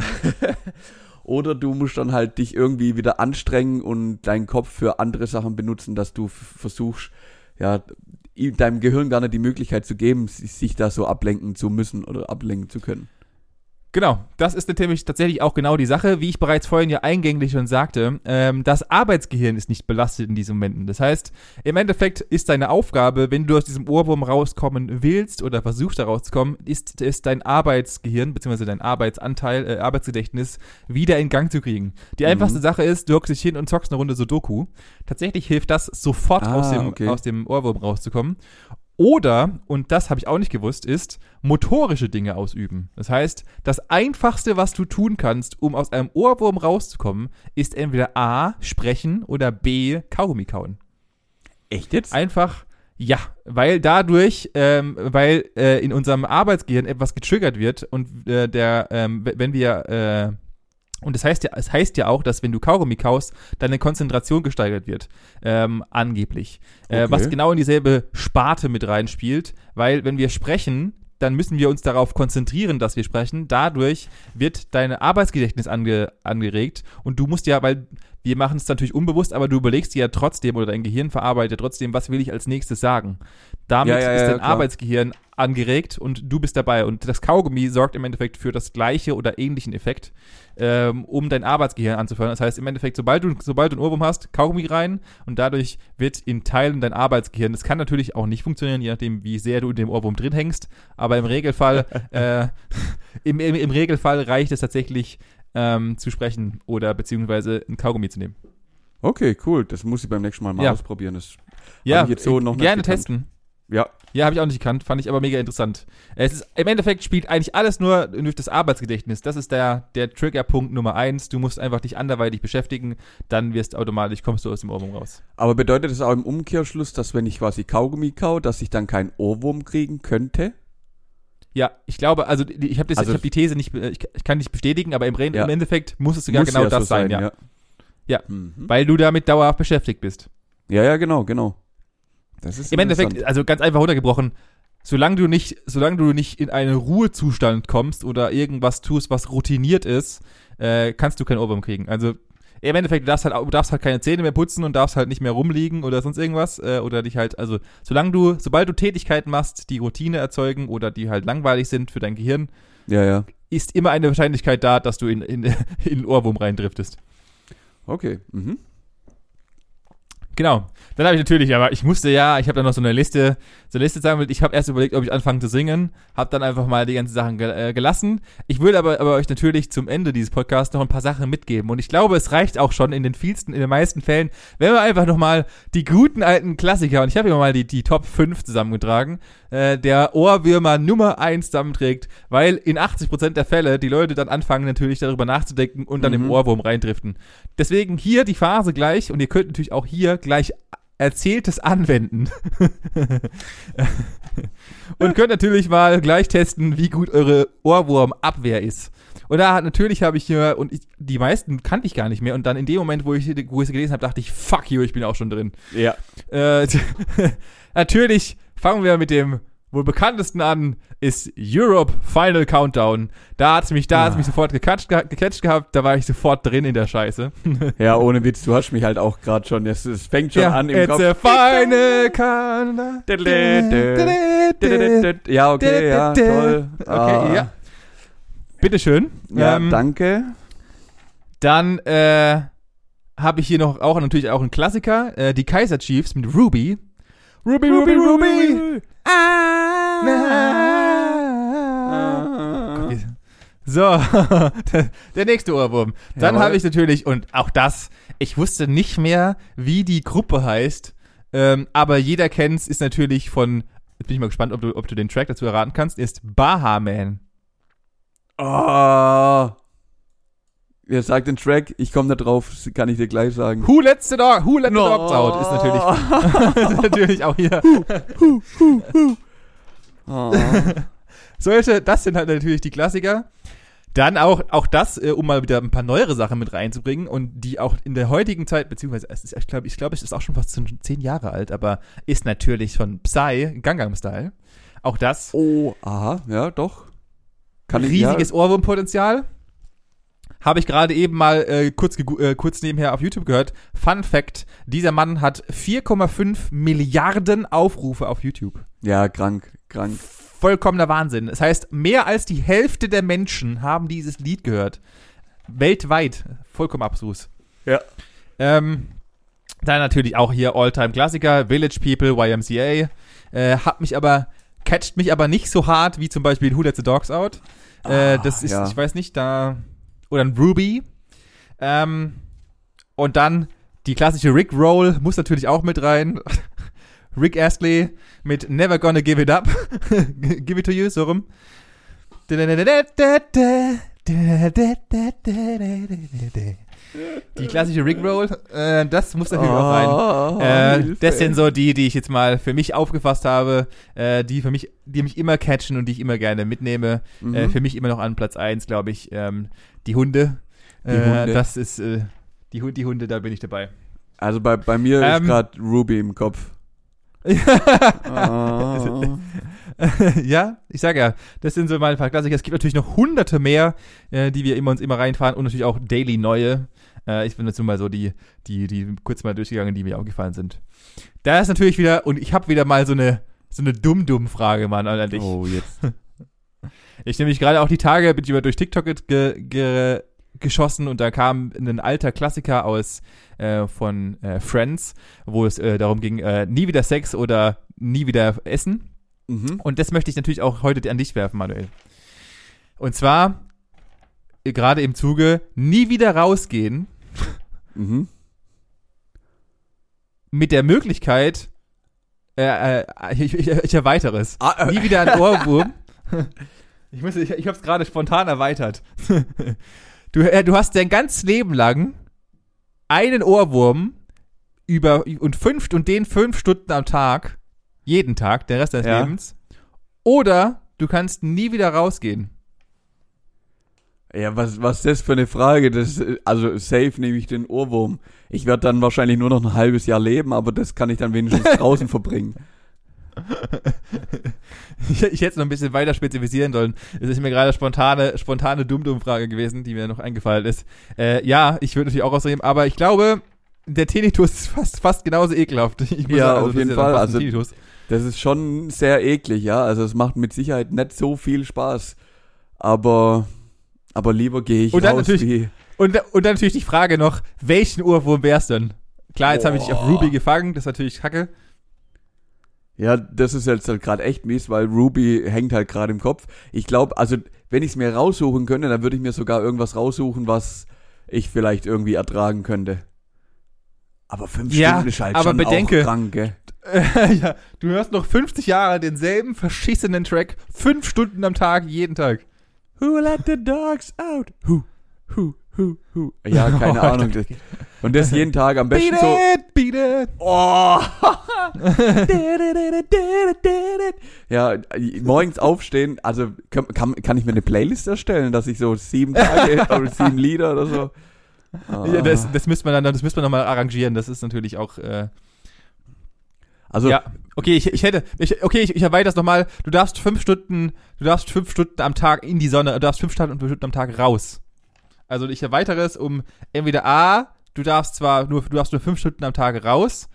oder du musst dann halt dich irgendwie wieder anstrengen und deinen Kopf für andere Sachen benutzen, dass du versuchst, ja, deinem Gehirn gar nicht die Möglichkeit zu geben, si- sich da so ablenken zu müssen oder ablenken zu können. Genau, das ist nämlich tatsächlich auch genau die Sache, wie ich bereits vorhin ja eingänglich schon sagte. Ähm, das Arbeitsgehirn ist nicht belastet in diesen Momenten. Das heißt, im Endeffekt ist deine Aufgabe, wenn du aus diesem Ohrwurm rauskommen willst oder versuchst da rauszukommen, ist es dein Arbeitsgehirn bzw. dein Arbeitsanteil, äh, Arbeitsgedächtnis wieder in Gang zu kriegen. Die Mhm. einfachste Sache ist, du hockst dich hin und zockst eine Runde Sudoku. Tatsächlich hilft das, sofort Ah, aus, dem, okay. aus dem Ohrwurm rauszukommen. Oder, und das habe ich auch nicht gewusst, ist motorische Dinge ausüben. Das heißt, das Einfachste, was du tun kannst, um aus einem Ohrwurm rauszukommen, ist entweder A, sprechen oder B, Kaugummi kauen. Echt jetzt? Einfach, ja, weil dadurch, ähm, weil äh, in unserem Arbeitsgehirn etwas getriggert wird und äh, der, ähm, wenn wir, äh, und das heißt ja, es heißt ja auch, dass wenn du Kaugummi kaust, deine Konzentration gesteigert wird, ähm, angeblich. Äh, Okay. was genau in dieselbe Sparte mit reinspielt, weil wenn wir sprechen, dann müssen wir uns darauf konzentrieren, dass wir sprechen. Dadurch wird dein Arbeitsgedächtnis ange, angeregt und du musst ja, weil wir machen es natürlich unbewusst, aber du überlegst dir ja trotzdem oder dein Gehirn verarbeitet trotzdem, was will ich als nächstes sagen. Damit Ja, ja, ist dein klar. Arbeitsgehirn angeregt und du bist dabei. Und das Kaugummi sorgt im Endeffekt für das gleiche oder ähnlichen Effekt, ähm, um dein Arbeitsgehirn anzufeuern. Das heißt im Endeffekt, sobald du, sobald du einen Ohrwurm hast, Kaugummi rein und dadurch wird in Teilen dein Arbeitsgehirn. Das kann natürlich auch nicht funktionieren, je nachdem, wie sehr du in dem Ohrwurm drin hängst. Aber im Regelfall, äh, im, im, im Regelfall reicht es tatsächlich, ähm, zu sprechen oder beziehungsweise ein Kaugummi zu nehmen. Okay, cool. Das muss ich beim nächsten Mal mal Ja. ausprobieren. Das, Ja, ich jetzt so noch nicht gerne testen. ja, Ja, habe ich auch nicht gekannt, fand ich aber mega interessant. Es ist, Im Endeffekt spielt eigentlich alles nur durch das Arbeitsgedächtnis. Das ist der, der Triggerpunkt Nummer eins. Du musst einfach dich anderweitig beschäftigen, dann wirst automatisch, kommst du aus dem Ohrwurm raus. aber bedeutet das auch im Umkehrschluss, dass wenn ich quasi Kaugummi kau, dass ich dann keinen Ohrwurm kriegen könnte? Ja, ich glaube, also ich habe das- Also- ich hab die These nicht, ich, ich kann nicht bestätigen, aber im, Re Ja. im Endeffekt muss es sogar Muss genau ja das so sein, ja. Ja. Mhm. Weil du damit dauerhaft beschäftigt bist. ja, ja, genau, genau. Das ist Im Endeffekt, also ganz einfach runtergebrochen, solange du nicht, solange du nicht in einen Ruhezustand kommst oder irgendwas tust, was routiniert ist, äh, kannst du keinen Ohrwurm kriegen. Also im Endeffekt, du darfst halt, du darfst halt keine Zähne mehr putzen und darfst halt nicht mehr rumliegen oder sonst irgendwas. Äh, oder dich halt, also solange du, sobald du Tätigkeiten machst, die Routine erzeugen oder die halt langweilig sind für dein Gehirn, Ja, ja. ist immer eine Wahrscheinlichkeit da, dass du in, in, in einen Ohrwurm reindriftest. Okay. Mhm. Genau. Dann habe ich natürlich, aber ich musste ja, ich habe dann noch so eine Liste, so eine Liste sammelt. Ich habe erst überlegt, ob ich anfange zu singen, habe dann einfach mal die ganzen Sachen ge äh, gelassen. Ich will aber, aber euch natürlich zum Ende dieses Podcasts noch ein paar Sachen mitgeben und ich glaube, es reicht auch schon in den vielsten, in den meisten Fällen, wenn wir einfach noch mal die guten alten Klassiker und ich habe hier mal die, die Top 5 zusammengetragen, äh, der Ohrwürmer Nummer 1 zusammenträgt, weil in 80% der Fälle die Leute dann anfangen natürlich darüber nachzudenken und dann Mhm. im Ohrwurm reindriften. Deswegen hier die Phase gleich und ihr könnt natürlich auch hier gleich erzähltes anwenden. und könnt natürlich mal gleich testen, wie gut eure Ohrwurmabwehr ist. Und da hat- natürlich habe ich hier, und ich, die meisten kannte ich gar nicht mehr. Und dann in dem Moment, wo ich, wo ich sie gelesen habe, dachte ich, fuck you, ich bin auch schon drin. Ja. Äh, natürlich fangen wir mit dem wohl bekanntesten an, ist Europe Final Countdown. Da hat's mich, da hat's Ah. mich sofort gecatcht, ge gecatcht gehabt, da war ich sofort drin in der Scheiße. Ja, ohne Witz, du hast mich halt auch gerade schon, es, es fängt schon an im it's Kopf. a final countdown. Ja, okay, ja, toll. Okay, Ah. ja. Bitteschön. Ja, Ähm, danke. Dann äh, habe ich hier noch auch natürlich auch einen Klassiker, äh, die Kaiser Chiefs mit Ruby. Ruby, Ruby, Ruby. Ah. Gott, wie- So, der nächste Ohrwurm. Dann habe ich natürlich, und auch das, ich wusste nicht mehr, wie die Gruppe heißt, ähm, aber jeder kennt's, ist natürlich von, jetzt bin ich mal gespannt, ob du, ob du den Track dazu erraten kannst, ist Bahaman. Oh. Wer sagt den Track? Ich komme da drauf, kann ich dir gleich sagen. Who Let the, Dog, Who Let the No. Dogs Out ist natürlich, ist natürlich auch hier. Oh. Solche, das sind halt natürlich die Klassiker. Dann auch, auch das, äh, um mal wieder ein paar neuere Sachen mit reinzubringen und die auch in der heutigen Zeit, beziehungsweise es ist, ich glaube, ich glaube, es ist auch schon fast zehn Jahre alt, aber ist natürlich von Psy, Gangnam Style. Auch das oh, aha, ja, doch. Kann ich, riesiges ja, Ohrwurmpotenzial. Habe ich gerade eben mal äh, kurz, äh, kurz nebenher auf YouTube gehört. Fun Fact: Dieser Mann hat 4,5 Milliarden Aufrufe auf YouTube. ja, krank, krank. vollkommener Wahnsinn. Das heißt, mehr als die Hälfte der Menschen haben dieses Lied gehört. Weltweit. Vollkommen abstrus. Ja. Ähm, dann natürlich auch hier All-Time-Klassiker, Village People, YMCA. Äh, hat mich aber, catcht mich aber nicht so hart wie zum Beispiel Who Let the Dogs Out. Äh, Ah, das ist, ja. ich weiß nicht, da. Oder ein Ruby. Ähm, und dann die klassische Rick Roll muss natürlich auch mit rein. Rick Astley mit Never Gonna Give It Up. Give It to You, so rum. Die klassische Rick Roll, äh, das muss natürlich auch rein. Oh, Äh, das sind so die, die ich jetzt mal für mich aufgefasst habe, äh, die für mich, die mich immer catchen und die ich immer gerne mitnehme. Mhm. Äh, für mich immer noch an Platz 1, glaube ich, ähm, die Hunde. Die äh, Hunde. Das ist äh, die, die Hunde, da bin ich dabei. Also bei, bei mir Ähm. ist gerade Ruby im Kopf. Oh. ja, ich sage ja, das sind so meine paar Klassiker. Es gibt natürlich noch hunderte mehr, äh, die wir immer uns immer reinfahren und natürlich auch daily neue. Äh, ich bin jetzt nur mal so die, die, die kurz mal durchgegangen, die mir aufgefallen sind. Da ist natürlich wieder, und ich habe wieder mal so eine, so eine Dumm-Dumm-Frage, Mann, an dich. oh, jetzt. Ich nämlich gerade auch die Tage bin ich über durch TikTok ge, ge, geschossen und da kam ein alter Klassiker aus äh, von äh, Friends, wo es äh, darum ging, äh, nie wieder Sex oder nie wieder Essen. Mhm. Und das möchte ich natürlich auch heute an dich werfen, Manuel. Und zwar gerade im Zuge nie wieder rausgehen Mhm. mit der Möglichkeit, äh, äh, ich, ich, ich erweitere es. Ah, Nie wieder ein Ohrwurm. Ich, muss, ich, ich habe es gerade spontan erweitert. Du, äh, du hast dein ganzes Leben lang einen Ohrwurm über und fünf und den fünf Stunden am Tag, jeden Tag, den Rest deines Ja. Lebens. Oder du kannst nie wieder rausgehen. Ja, was, was ist das für eine Frage? Das, also safe nehme ich den Ohrwurm. Ich werde dann wahrscheinlich nur noch ein halbes Jahr leben, aber das kann ich dann wenigstens draußen verbringen. Ich, ich hätte es noch ein bisschen weiter spezifizieren sollen. Es ist mir gerade spontane, spontane Dumm-Dumm-Frage gewesen, die mir noch eingefallen ist. Äh, ja, ich würde natürlich auch ausreden, aber ich glaube, der Tinnitus ist fast, fast genauso ekelhaft. Ich muss Ja, sagen, auf das jeden Fall. Also- Tinnitus. Das ist schon sehr eklig, ja. Also es macht mit Sicherheit nicht so viel Spaß. Aber, aber lieber gehe ich Und dann raus natürlich- wie. Und, und dann natürlich die Frage noch, welchen Ohrwurm wär's denn? Klar, jetzt habe ich dich auf. Ruby gefangen, das ist natürlich kacke. Ja, das ist jetzt halt gerade echt mies, weil Ruby hängt halt gerade im Kopf. Ich glaube, also wenn ich es mir raussuchen könnte, dann würde ich mir sogar irgendwas raussuchen, was ich vielleicht irgendwie ertragen könnte. Aber fünf Ja, Stunden ist halt aber schon bedenke- auch krank, gell? ja, du hörst noch 50 Jahre denselben verschissenen Track, fünf Stunden am Tag, jeden Tag. Who let the dogs out? Who, who, who, who? Ja, keine Oh, Ahnung. Und das jeden Tag am besten Beat so. it, beat it. Oh! ja, morgens aufstehen, also kann, kann, kann ich mir eine Playlist erstellen, dass ich so sieben Tage oder sieben Lieder oder so. Ah. Ja, das, das müsste man dann, das müsste man nochmal arrangieren. Das ist natürlich auch, äh, also, ja. Okay, ich, ich hätte, ich, okay, ich, ich erweitere das nochmal. Du darfst fünf Stunden, du darfst fünf Stunden am Tag in die Sonne, du darfst fünf Stunden Stunden am Tag raus. Also ich erweitere es um entweder A, du darfst zwar nur, du darfst nur fünf Stunden am Tag raus,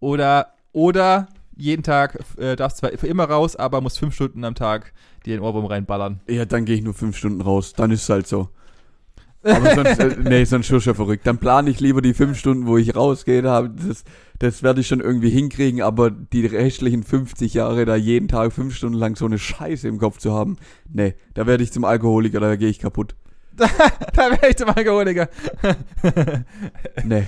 oder, oder jeden Tag äh, darfst zwar für immer raus, aber musst fünf Stunden am Tag dir den Ohrwurm reinballern. ja, dann gehe ich nur fünf Stunden raus. Dann ist es halt so. Aber sonst, äh, nee, sonst schon verrückt. Dann plane ich lieber die fünf Stunden, wo ich rausgehe. Da, das, das werde ich schon irgendwie hinkriegen, aber die restlichen 50 Jahre da jeden Tag fünf Stunden lang so eine Scheiße im Kopf zu haben, nee, da werde ich zum Alkoholiker, da gehe ich kaputt. Da wäre ich zum Alkoholiker. Nee.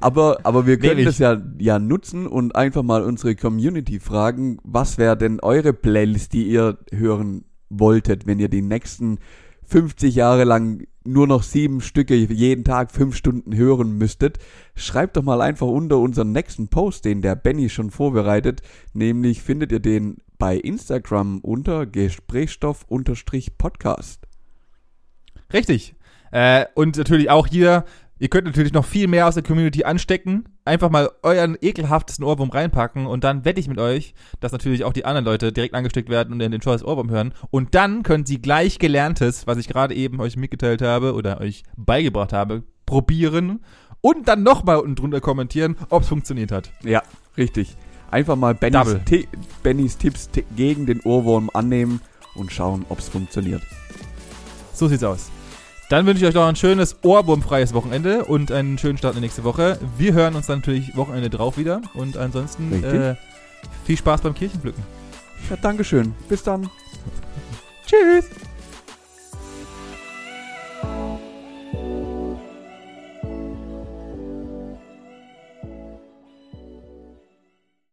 Aber, aber wir können Nehme das ja, ja nutzen und einfach mal unsere Community fragen, was wäre denn eure Playlist, die ihr hören wolltet, wenn ihr die nächsten 50 Jahre lang nur noch sieben Stücke jeden Tag fünf Stunden hören müsstet. Schreibt doch mal einfach unter unseren nächsten Post, den der Benny schon vorbereitet. Nämlich findet ihr den bei Instagram unter Gesprächsstoff-Podcast. Richtig. Äh, und natürlich auch hier, ihr könnt natürlich noch viel mehr aus der Community anstecken. Einfach mal euren ekelhaftesten Ohrwurm reinpacken und dann wette ich mit euch, dass natürlich auch die anderen Leute direkt angesteckt werden und den Choice Ohrwurm hören. Und dann könnt sie gleich Gelerntes, was ich gerade eben euch mitgeteilt habe oder euch beigebracht habe, probieren und dann nochmal unten drunter kommentieren, ob es funktioniert hat. Ja, richtig. Einfach mal Bennys, Bennys Tipps ti- gegen den Ohrwurm annehmen und schauen, ob es funktioniert. So sieht's aus. Dann wünsche ich euch noch ein schönes ohrwurmfreies Wochenende und einen schönen Start in die nächste Woche. Wir hören uns dann natürlich Wochenende drauf wieder und ansonsten äh, viel Spaß beim Kirchenpflücken. Ja, Dankeschön. Bis dann. Tschüss!